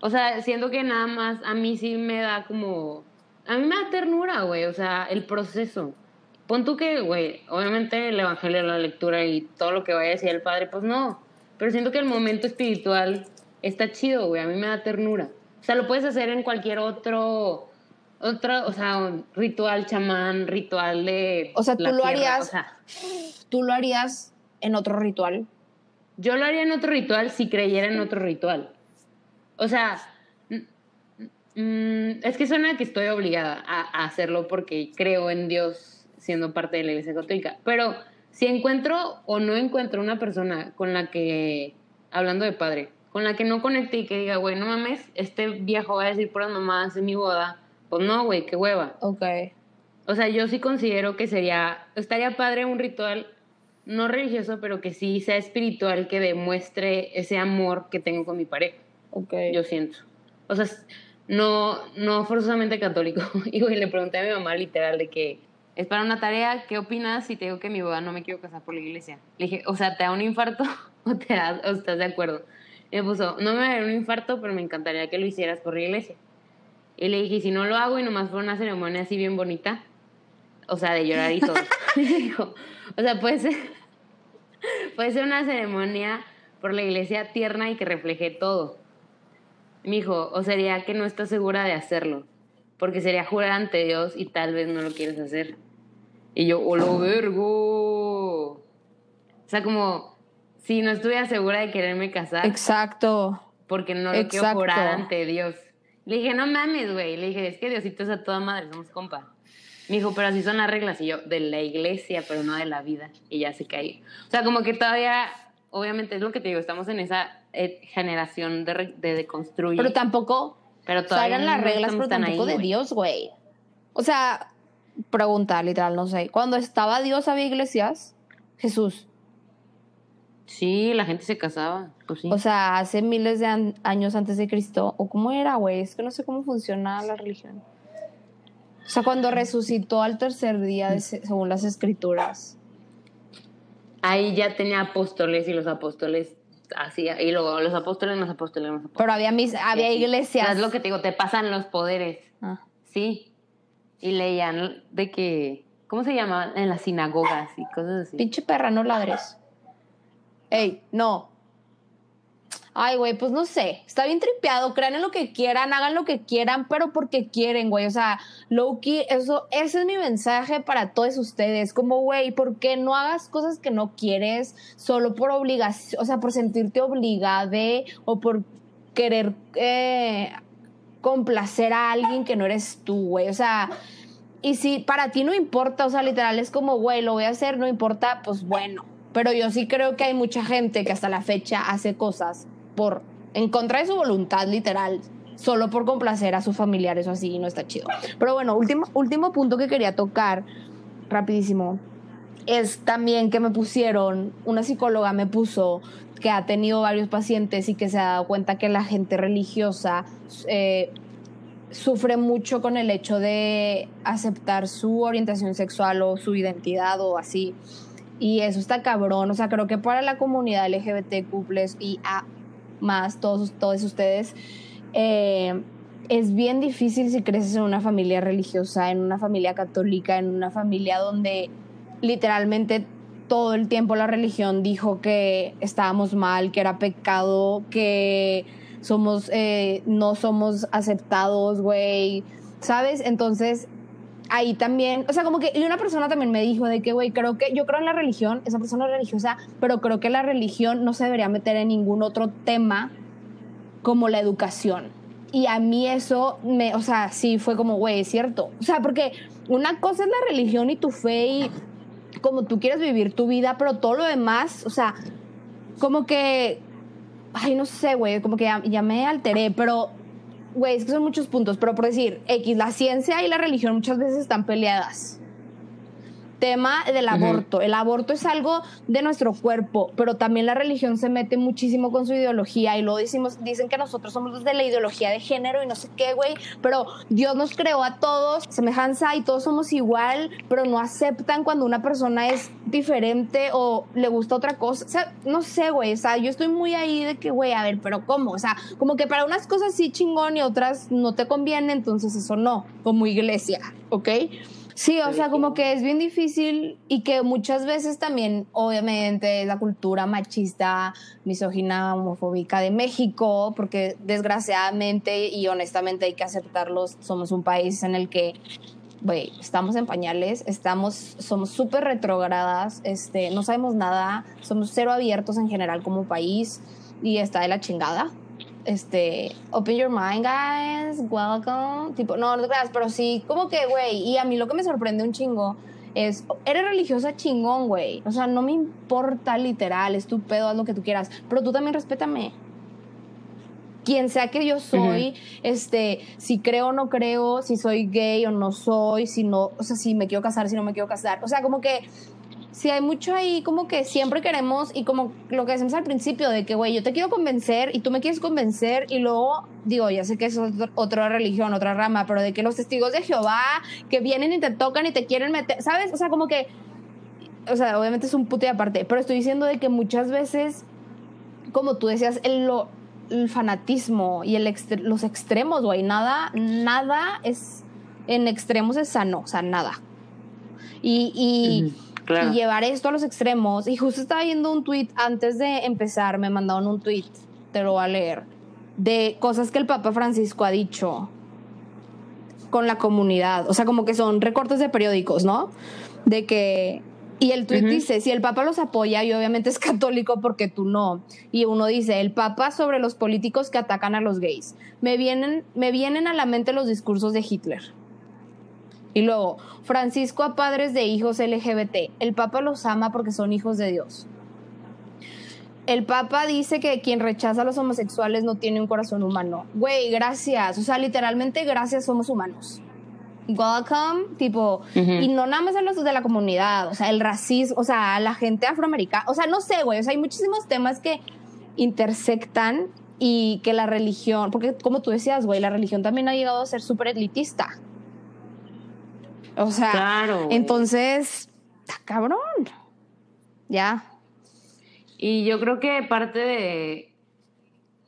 O sea, siento que nada más a mí sí me da como, a mí me da ternura, güey, o sea, el proceso. Pon tú que, güey, obviamente el evangelio, la lectura y todo lo que vaya a decir el padre, pues no. Pero siento que el momento espiritual está chido, güey, a mí me da ternura. O sea, lo puedes hacer en cualquier otro, otro, o sea, un ritual chamán, ritual de. O sea, tú la lo tierra, harías- o sea, ¿Tú lo harías en otro ritual? yo lo haría en otro ritual si creyera en otro ritual. O sea, mm, mm, es que suena que estoy obligada a, a hacerlo porque creo en Dios siendo parte de la Iglesia Católica. Pero si encuentro o no encuentro una persona con la que, hablando de padre, con la que no conecte y que diga, güey, no mames, este viejo va a decir puras mamás en mi boda, pues no, güey, qué hueva. Ok. O sea, yo sí considero que sería, estaría padre un ritual no religioso, pero que sí sea espiritual, que demuestre ese amor que tengo con mi pareja. Ok. Yo siento. O sea, no, no forzosamente católico. Y güey, le pregunté a mi mamá literal de que es para una tarea, ¿qué opinas si te digo que mi boda no me quiero casar por la iglesia? Le dije, o sea, ¿te da un infarto o, te da- o estás de acuerdo? Y me puso, no me da un infarto, pero me encantaría que lo hicieras por la iglesia. Y le dije, "¿Y si no lo hago y nomás por una ceremonia así bien bonita, o sea, de llorar y todo. Y dijo, o sea, puede ser, puede ser una ceremonia por la iglesia tierna y que refleje todo. Me dijo, o sería que no estás segura de hacerlo, porque sería jurar ante Dios y tal vez no lo quieres hacer. Y yo, ¡holo vergo! O sea, como si no estuviera segura de quererme casar, Exacto. porque no lo quiero Exacto. jurar ante Dios. Le dije, no mames, güey. Le dije, es que Diosito es a toda madre, somos compa. Me dijo, pero así son las reglas. Y yo, de la iglesia, pero no de la vida. Y ya se cayó. O sea, como que todavía, obviamente es lo que te digo, estamos en esa eh, generación de, de deconstruir. Pero tampoco pero todavía eran las reglas, pero tampoco ahí, de. Dios, güey. O sea, Pregunta, literal, no sé. Cuando estaba Dios había iglesias, Jesús. Sí, la gente se casaba, pues sí. O sea, hace miles de an- años antes de Cristo. ¿O cómo era, güey? Es que no sé cómo funciona la religión. O sea, cuando resucitó al tercer día, de- según las escrituras. Ahí ya tenía apóstoles y los apóstoles hacía, y luego los apóstoles, los apóstoles, los apóstoles. Pero había, mis, había así. iglesias. Es lo que te digo, te pasan los poderes. Ah. Sí. Y leían de que, ¿cómo se llama? En las sinagogas y cosas así. Pinche perra, no ladres. Ey, no. Ay, güey, pues no sé. Está bien tripeado. Crean en lo que quieran, hagan lo que quieran, pero porque quieren, güey. O sea, Loki, eso, ese es mi mensaje para todos ustedes. Como, güey, ¿por qué no hagas cosas que no quieres solo por obligación? O sea, por sentirte obligada o por querer eh, complacer a alguien que no eres tú, güey. O sea, y si para ti no importa, o sea, literal es como, güey, lo voy a hacer, no importa, pues bueno. Pero yo sí creo que hay mucha gente que hasta la fecha hace cosas por en contra de su voluntad, literal, solo por complacer a sus familiares o así, no está chido. Pero bueno, último, último punto que quería tocar, rapidísimo, es también que me pusieron, una psicóloga me puso que ha tenido varios pacientes y que se ha dado cuenta que la gente religiosa eh, sufre mucho con el hecho de aceptar su orientación sexual o su identidad o así. Y eso está cabrón. O sea, creo que para la comunidad LGBTQ y A más, todos, todos ustedes, eh, es bien difícil si creces en una familia religiosa, en una familia católica, en una familia donde literalmente todo el tiempo la religión dijo que estábamos mal, que era pecado, que somos, eh, no somos aceptados, güey, ¿sabes? Entonces, ahí también, o sea, como que, y una persona también me dijo de que, güey, creo que, yo creo en la religión, esa persona es religiosa, pero creo que la religión no se debería meter en ningún otro tema como la educación. Y a mí eso, me, o sea, sí fue como, güey, es cierto. O sea, porque una cosa es la religión y tu fe y como tú quieres vivir tu vida, pero todo lo demás, o sea, como que, ay, no sé, güey, como que ya, ya me alteré, pero, güey, es que son muchos puntos, pero por decir, X, la ciencia y la religión muchas veces están peleadas. Tema del aborto. El aborto es algo de nuestro cuerpo, pero también la religión se mete muchísimo con su ideología y lo decimos, dicen que nosotros somos de la ideología de género y no sé qué, güey, pero Dios nos creó a todos semejanza y todos somos igual, pero no aceptan cuando una persona es diferente o le gusta otra cosa. O sea, no sé, güey, o sea, yo estoy muy ahí de que, güey, a ver, pero ¿cómo? O sea, como que para unas cosas sí chingón y otras no te conviene, entonces eso no, como iglesia, ¿ok? Sí, o sea, como que es bien difícil y que muchas veces también, obviamente, la cultura machista, misógina, homofóbica de México, porque desgraciadamente y honestamente hay que aceptarlos, somos un país en el que, güey, estamos en pañales, estamos, somos súper retrogradas, este, no sabemos nada, somos cero abiertos en general como país y está de la chingada este, open your mind, guys, welcome. Tipo, no, no te creas, pero sí, como que, güey, y a mí lo que me sorprende un chingo es, eres religiosa chingón, güey. O sea, no me importa literal, es tu pedo, haz lo que tú quieras, pero tú también respétame. Quien sea que yo soy, este, si creo o no creo, si soy gay o no soy, si no, o sea, si me quiero casar, si no me quiero casar. O sea, como que sí hay mucho ahí como que siempre queremos y como lo que decimos al principio de que, güey, yo te quiero convencer y tú me quieres convencer y luego, digo, ya sé que es otro- otra religión, otra rama, pero de que los testigos de Jehová que vienen y te tocan y te quieren meter, ¿sabes? O sea, como que, o sea, obviamente es un puto y aparte, pero estoy diciendo de que muchas veces, como tú decías, el, lo- el fanatismo y el extre- los extremos, güey, nada, nada es, en extremos es sano, o sea, nada. Y, y, Ujú, claro. y llevar esto a los extremos. Y justo estaba viendo un tweet antes de empezar, me mandaron un tweet, te lo voy a leer, de cosas que el Papa Francisco ha dicho con la comunidad. O sea, como que son recortes de periódicos, ¿no? De que. Y el tweet dice: si el Papa los apoya, y obviamente es católico porque tú no. Y uno dice: el Papa sobre los políticos que atacan a los gays. Me vienen, me vienen a la mente los discursos de Hitler. Y luego, Francisco a padres de hijos LGBT. El Papa los ama porque son hijos de Dios. El Papa dice que quien rechaza a los homosexuales no tiene un corazón humano. Güey, gracias. O sea, literalmente gracias somos humanos. welcome, tipo, Ujú. y no nada más a los de la comunidad, o sea, el racismo, o sea, a la gente afroamericana, o sea, no sé, güey, o sea, hay muchísimos temas que intersectan y que la religión, porque como tú decías, güey, la religión también ha llegado a ser súper elitista. O sea, Claro. entonces, está cabrón. Ya. Y yo creo que parte de,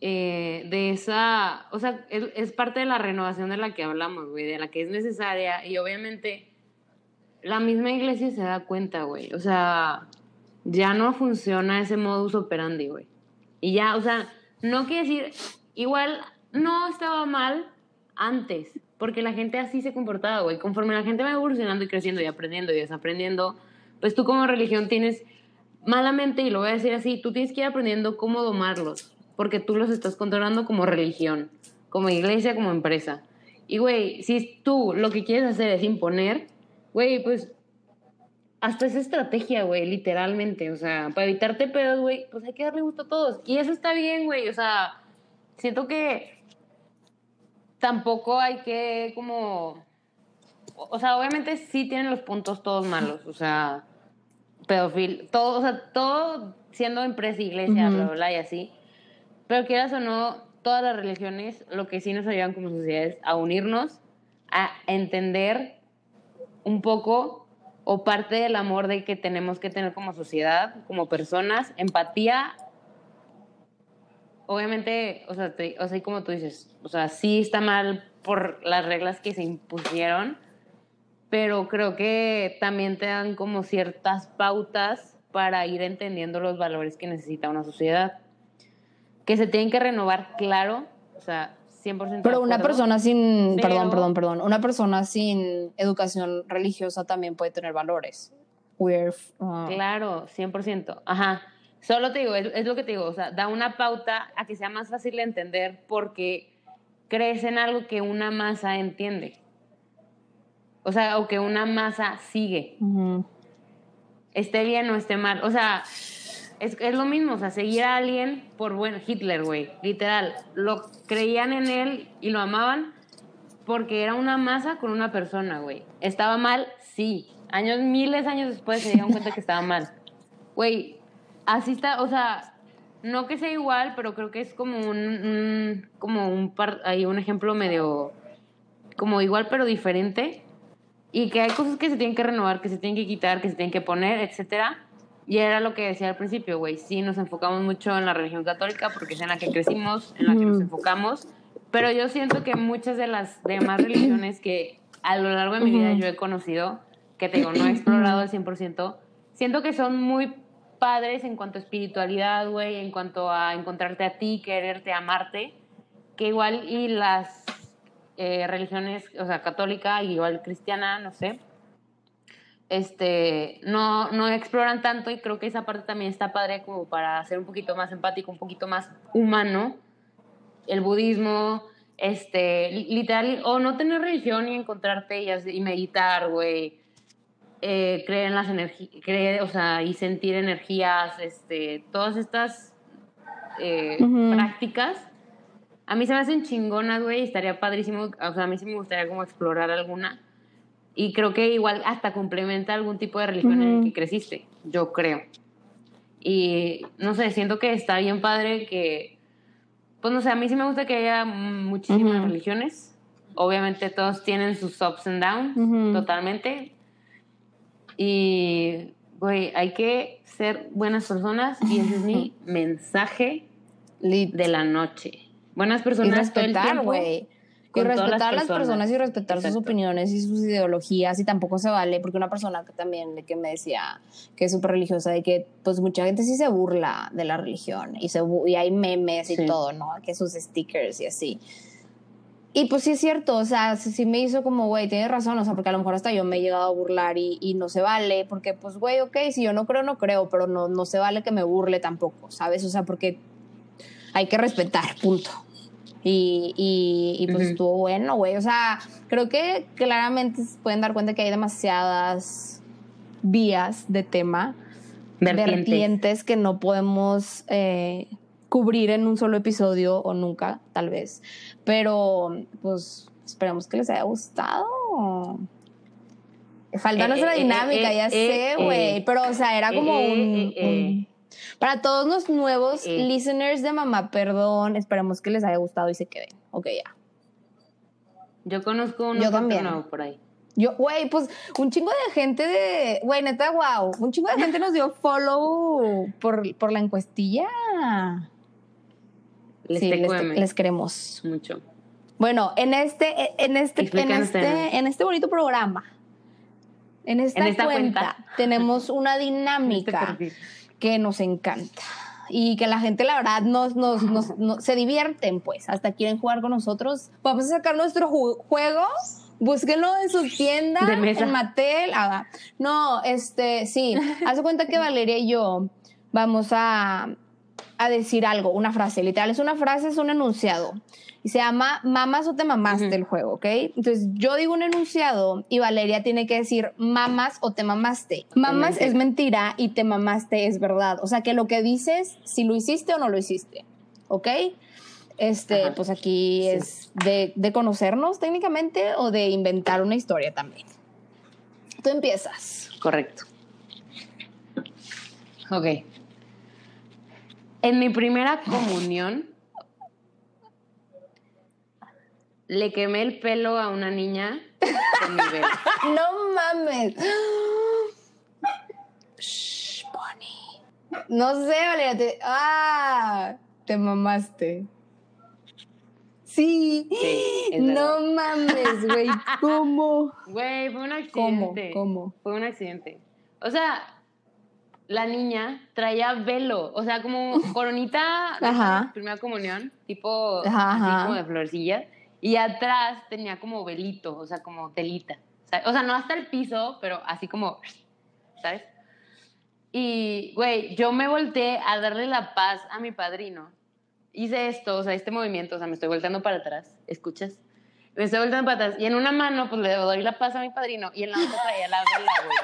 eh, de esa, o sea, es, es parte de la renovación de la que hablamos, güey, de la que es necesaria. Y obviamente la misma iglesia se da cuenta, güey. O sea, ya no funciona ese modus operandi, güey. Y ya, o sea, no quiere decir, igual no estaba mal antes, porque la gente así se comportaba, güey. Conforme la gente va evolucionando y creciendo y aprendiendo y desaprendiendo, pues tú como religión tienes malamente, y lo voy a decir así, tú tienes que ir aprendiendo cómo domarlos, porque tú los estás controlando como religión, como iglesia, como empresa. Y, güey, si tú lo que quieres hacer es imponer, güey, pues hasta esa estrategia, güey, literalmente. O sea, para evitarte pedos, güey, pues hay que darle gusto a todos. Y eso está bien, güey. O sea, siento que tampoco hay que como... O sea, obviamente sí tienen los puntos todos malos. O sea, pedofil, todo, o sea, todo siendo empresa, iglesia, bla, bla, bla, y así. Pero quieras o no, todas las religiones lo que sí nos ayudan como sociedad es a unirnos, a entender un poco o parte del amor de que tenemos que tener como sociedad, como personas, empatía. Obviamente, o sea, te- o sea, como tú dices, o sea, sí está mal por las reglas que se impusieron, pero creo que también te dan como ciertas pautas para ir entendiendo los valores que necesita una sociedad. Que se tienen que renovar, claro, o sea, 100% de Pero una persona sin, Pero- perdón, perdón, perdón, una persona sin educación religiosa también puede tener valores. We're, uh, Claro, 100%. Ajá. Solo te digo, es, es lo que te digo, o sea, da una pauta a que sea más fácil de entender porque crees en algo que una masa entiende. O sea, o que una masa sigue. ujú. Esté bien o esté mal. O sea, es, es lo mismo, o sea, seguir a alguien por buen Hitler, güey. Literal. Lo creían en él y lo amaban porque era una masa con una persona, güey. ¿Estaba mal? Sí. Años, miles de años después se dieron cuenta que estaba mal. Güey, así está, o sea, no que sea igual, pero creo que es como un, un- como un par, hay un ejemplo medio, como igual pero diferente. Y que hay cosas que se tienen que renovar, que se tienen que quitar, que se tienen que poner, etcétera. Y era lo que decía al principio, güey. Sí, nos enfocamos mucho en la religión católica porque es en la que crecimos, en la que nos enfocamos. Pero yo siento que muchas de las demás religiones que a lo largo de mi vida yo he conocido, que te digo, no he explorado al 100%, siento que son muy padres en cuanto a espiritualidad, güey, en cuanto a encontrarte a ti, quererte, amarte, que igual y las eh, religiones, o sea, católica, igual cristiana, no sé, este, no, no exploran tanto y creo que esa parte también está padre como para ser un poquito más empático, un poquito más humano. El budismo, este, li- literal, o no tener religión y encontrarte y, y meditar, güey. Eh, creer en las energías, creer, o sea, y sentir energías, este, todas estas eh, prácticas. A mí se me hacen chingonas, güey, estaría padrísimo, o sea, a mí sí me gustaría como explorar alguna. Y creo que igual hasta complementa algún tipo de religión en el que creciste, yo creo. Y no sé, siento que está bien padre que, pues no sé, a mí sí me gusta que haya muchísimas religiones. Obviamente todos tienen sus ups and downs, totalmente. Y, güey, hay que ser buenas personas y ese es mi mensaje Lit. de la noche. Buenas y personas el respetar, güey. Y respetar las a las personas. personas y respetar sus opiniones y sus ideologías y tampoco se vale, porque una persona que también de que me decía que es súper religiosa, de que pues mucha gente sí se burla de la religión y, se y hay memes y todo, ¿no? Que sus stickers y así. Y pues sí es cierto, o sea, sí, me hizo como, güey, tienes razón, o sea, porque a lo mejor hasta yo me he llegado a burlar y, y no se vale, porque pues, güey, ok, si yo no creo, no creo, pero no, no se vale que me burle tampoco, ¿sabes? O sea, porque hay que respetar, punto. Y, y, y, pues estuvo bueno, güey. O sea, creo que claramente se pueden dar cuenta que hay demasiadas vías de tema, Vertientes. vertientes que no podemos eh, cubrir en un solo episodio o nunca, tal vez. Pero, pues, Esperemos que les haya gustado. Falta Eh, nuestra eh, eh, dinámica, eh, ya sé, güey. pero, o sea, era como un, un- Para todos los nuevos listeners de Mamá Perdón, esperemos que les haya gustado y se queden. Ok, ya. Yo conozco uno Yo también. nuevo por ahí. Yo, güey, pues un chingo de gente de. Güey, neta, wow. Un chingo de gente nos dio follow por, por la encuestilla. Les sí, les, TQM. les queremos. Mucho. Bueno, en este, en este, en este, en este bonito programa, en esta, En esta cuenta, cuenta. tenemos una Este dinámica perfil. que nos encanta. Y que la gente, la verdad, nos, nos, nos- nos- se divierten, pues. Hasta quieren jugar con nosotros. Vamos a sacar nuestro ju- juego. Búsquenlo en su tienda, De mesa. en Mattel. Ah, no, este, sí. Haz cuenta que Valeria y yo vamos a, a decir algo, una frase. Literal, es una frase, es un enunciado. Y se llama Mamas o te mamaste Ujú. el juego, ¿ok? Entonces yo digo un enunciado y Valeria tiene que decir mamas o te mamaste. Mamas mentira. es mentira y te mamaste es verdad. O sea que lo que dices, si lo hiciste o no lo hiciste, ¿ok? Este, Ajá. pues aquí Sí. es de, de conocernos técnicamente o de inventar una historia también. Tú empiezas. Correcto. Ok. En mi primera comunión le quemé el pelo a una niña con mi velo. No mames. Shh, Bonnie. No sé, Valeria. Te... Ah, te mamaste. Sí. Sí, no mames, güey. ¿Cómo? Güey, fue un ¿Cómo? accidente. ¿Cómo? Fue un accidente. O sea, la niña traía velo, o sea, como coronita de primera comunión, tipo Ajá, así ajá. como de florecilla, y atrás tenía como velito, o sea, como telita. ¿sabes? O sea, no hasta el piso, pero así como, ¿sabes? Y, güey, yo me volteé a darle la paz a mi padrino. Hice esto, o sea, este movimiento, o sea, me estoy volteando para atrás, ¿escuchas? Me estoy volteando para atrás. Y en una mano, pues le doy la paz a mi padrino, y en la otra traía la vela, güey.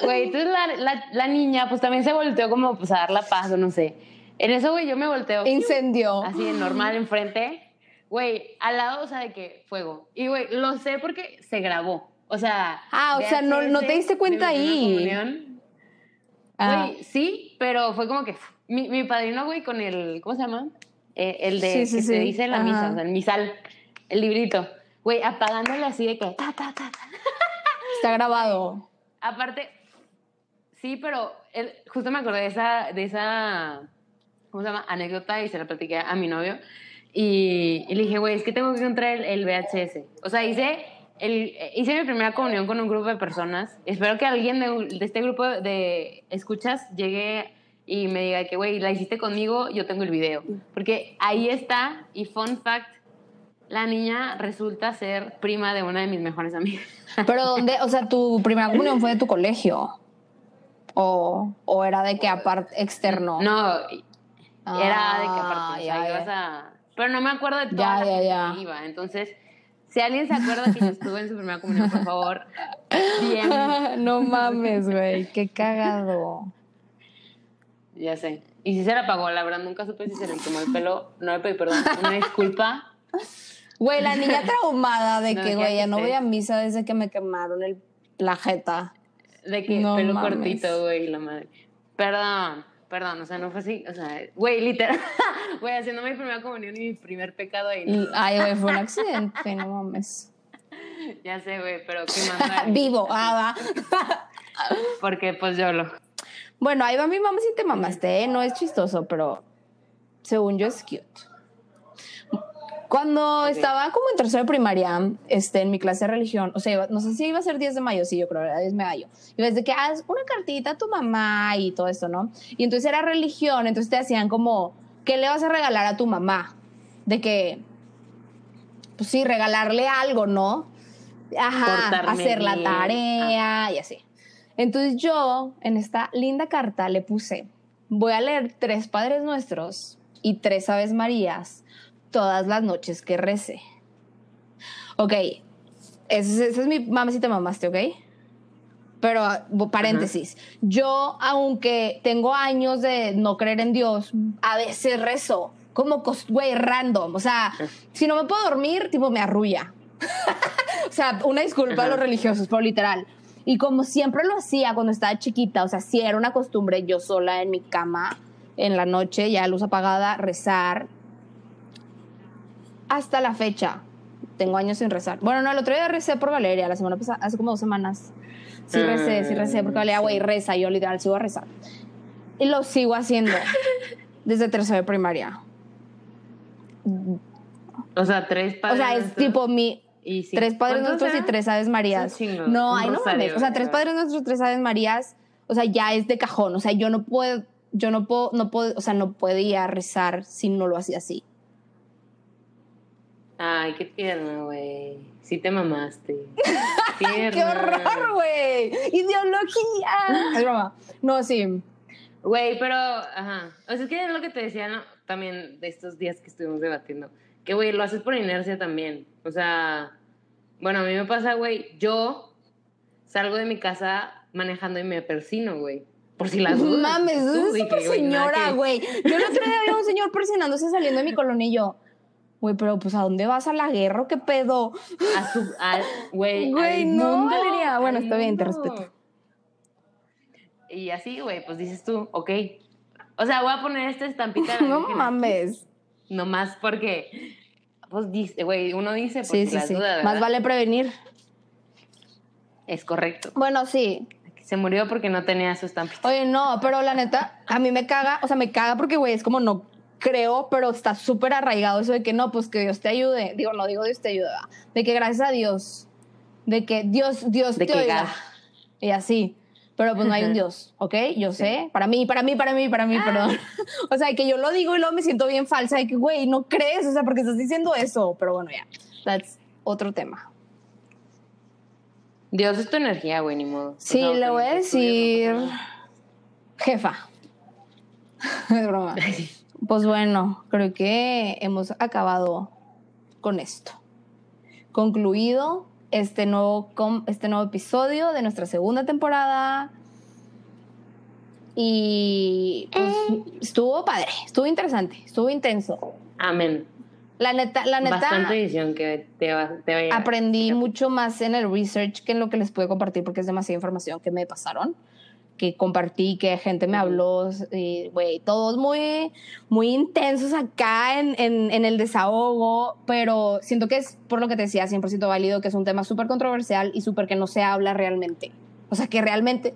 Güey, entonces la, la, la niña, pues también se volteó como, pues, a dar la paz, o no sé. En eso, güey, yo me volteo. Incendió. Así, de normal, enfrente. Güey, al lado, o sea, de que fuego. Y, güey, lo sé porque se grabó. O sea... Ah, o sea, no- no te diste cuenta ahí. Ah. Güey, sí, pero fue como que... Mi, mi padrino, güey, con el... ¿Cómo se llama? Eh, el de Sí, sí, que sí. se dice en la Ajá. misa, o sea, el misal. El librito. Güey, apagándole así de que... Ta, ta, ta. Está grabado. Aparte, sí, pero él, justo me acordé de esa, de esa, ¿cómo se llama? Anécdota y se la platiqué a mi novio. Y, y le dije, güey, es que tengo que encontrar el, el VHS. O sea, hice, el, hice mi primera comunión con un grupo de personas. Espero que alguien de, de este grupo de escuchas llegue y me diga que, güey, la hiciste conmigo, yo tengo el video. Porque ahí está, y fun fact, la niña resulta ser prima de una de mis mejores amigas. Pero ¿dónde? O sea, tu primera comunión fue de tu colegio. O, o era de que aparte externo. No, Ah, era de que aparte, o sea, ya, ibas a... Pero no me acuerdo de toda Ya, la ya, gente ya. que iba. Entonces, si alguien se acuerda que yo estuve en su primera comunión, por favor, bien. no mames, güey. Qué cagado. Ya sé. Y si se la pagó, la verdad, nunca supe si se le quemó el pelo. No le pedí perdón. Una disculpa. Güey, la niña traumada de No, que, güey, ya no sé. voy a misa desde que me quemaron el, la jeta. De que No pelo mames. cortito, güey, la madre. Perdón, perdón, o sea, no fue así. O sea, güey, literal. Güey, haciendo mi primera comunión y mi primer pecado ahí. Ay, güey, fue un accidente, no mames. Ya sé, güey, pero a alguien. Vivo, ah, va. Porque, pues, yo lo. Bueno, ahí va mi mamá si te mamaste, ¿eh? No es chistoso, pero según yo es cute. Cuando estaba como en tercero de primaria, este, en mi clase de religión, o sea, iba- no sé si iba a ser 10 de mayo, sí, yo creo, era 10 de mayo. Y desde que haz una cartita a tu mamá y todo esto, ¿no? Y entonces era religión, entonces te hacían como, ¿qué le vas a regalar a tu mamá? De que, pues sí, regalarle algo, ¿no? Ajá, Portarme hacer la tarea y así. Entonces yo en esta linda carta le puse, voy a leer tres Padres Nuestros y tres Aves Marías todas las noches que rece. Ok, ese es mi te mamaste, ¿ok? Pero ah, bo- paréntesis, yo aunque tengo años de no creer en Dios, a veces rezo como, güey, random. O sea, si no me puedo dormir, tipo, me arrulla. o sea, una disculpa a los religiosos, pero literal. Y como siempre lo hacía cuando estaba chiquita, o sea, sí era una costumbre yo sola en mi cama en la noche, ya luz apagada, rezar. Hasta la fecha. Tengo años sin rezar. Bueno, no, el otro día recé por Valeria, la semana pasada, hace como dos semanas. Sí recé, sí recé, porque Valeria, güey, reza, yo literal sigo a rezar. Y lo sigo haciendo desde tercero de primaria. O sea, tres O padres. sea, es tipo mi y sí. tres padres ¿Cuántos nuestros y eran? tres aves marías. No, ay, no mames. O sea, tres padres nuestros, tres aves marías. O sea, ya es de cajón. O sea, yo no puedo, yo no puedo, no puedo, o sea, no podía rezar si no lo hacía así. Ay, qué tierno, güey. Sí te mamaste. ¡Qué horror, güey! ¡Ideología! Es broma. No, sí. Güey, pero, ajá. O sea, es que es lo que te decía ¿no? también de estos días que estuvimos debatiendo. Que, güey, lo haces por inercia también. O sea, bueno, a mí me pasa, güey, yo salgo de mi casa manejando y me persino, güey. Por si las dudas. Mames, Tú, es súper güey, señora, que- güey. Yo el otro día vi a un señor presionándose saliendo de mi colonia y yo, güey, pero pues ¿a dónde vas a la guerra o qué pedo? A su, güey, Güey, no, Valeria. Bueno, está bien, te respeto. Y así, güey, pues dices tú, ok. O sea, voy a poner esta estampita. No mames. Nomás porque, pues dice, güey, uno dice, pues Sí, sí, las sí. dudas, Más vale prevenir. Es correcto. Bueno, sí. Se murió porque no tenía su estampita. Oye, no, pero la neta, a mí me caga, o sea, me caga porque, güey, es como no creo, pero está súper arraigado eso de que no, pues que Dios te ayude. Digo, no digo Dios te ayude, ¿verdad? de que gracias a Dios, de que Dios, Dios De te que oiga. Y así. Pero pues no hay un Dios, ¿ok? Yo sé, para mí, para mí, para mí, para mí, perdón. O sea, que yo lo digo y luego me siento bien falsa de que, güey, no crees, o sea, porque estás diciendo eso. Pero bueno, ya, that's otro tema. Dios es tu energía, güey, ni modo. Sí, O sea, le voy a decir, no jefa. es broma. Pues bueno, creo que hemos acabado con esto. Concluido este nuevo, com- este nuevo episodio de nuestra segunda temporada. Y pues, estuvo padre, estuvo interesante, estuvo intenso. Amén. La neta, la neta, Bastante edición que te va, te va a llegar. aprendí mucho más en el research que en lo que les pude compartir porque es demasiada información que me pasaron que compartí que gente me habló güey todos muy muy intensos acá en, en, en el desahogo pero siento que es por lo que te decía 100% válido que es un tema súper controversial y súper que no se habla realmente o sea que realmente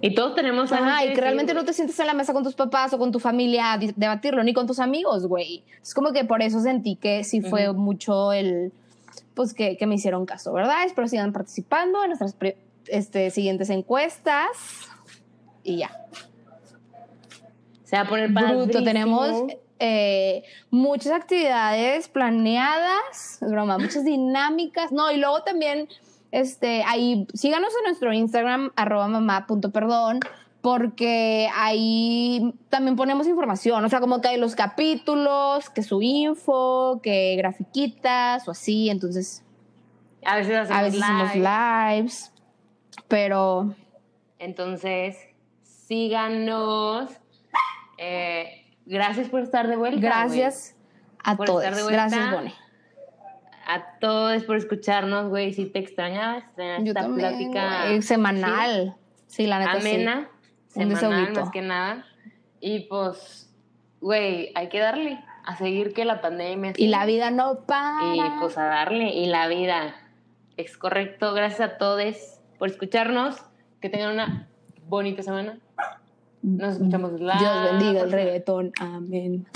Y todos tenemos Ajá, y que realmente no te sientes en la mesa con tus papás o con tu familia a debatirlo, ni con tus amigos, güey. Es como que por eso sentí que sí fue Ujú. mucho el, pues que, que me hicieron caso, ¿verdad? Espero sigan participando en nuestras este, siguientes encuestas. Y ya. Se va a poner. Bruto, tenemos eh, muchas actividades planeadas, broma, muchas dinámicas. No, y luego también, este, ahí, síganos en nuestro Instagram, arroba mamá.perdón, porque ahí también ponemos información, o sea, como que hay los capítulos, que su info, que grafiquitas o así, entonces A veces hacemos, a veces hacemos live. lives, pero Entonces, síganos. Eh, gracias por estar de vuelta. gracias a Por todos. Gracias, Bonnie. güey. A todos por escucharnos, güey. Si te extrañaba, extrañaba esta también, plática. güey, semanal. Sí, la neta sí. Amena. Semanal, más que nada. Y pues, güey, hay que darle. A seguir que la pandemia. Y la vida no para. Y pues a darle. Y la vida. Es correcto. Gracias a todos por escucharnos. Que tengan una bonita semana. Nos escuchamos live. Dios bendiga el reggaetón. Amén.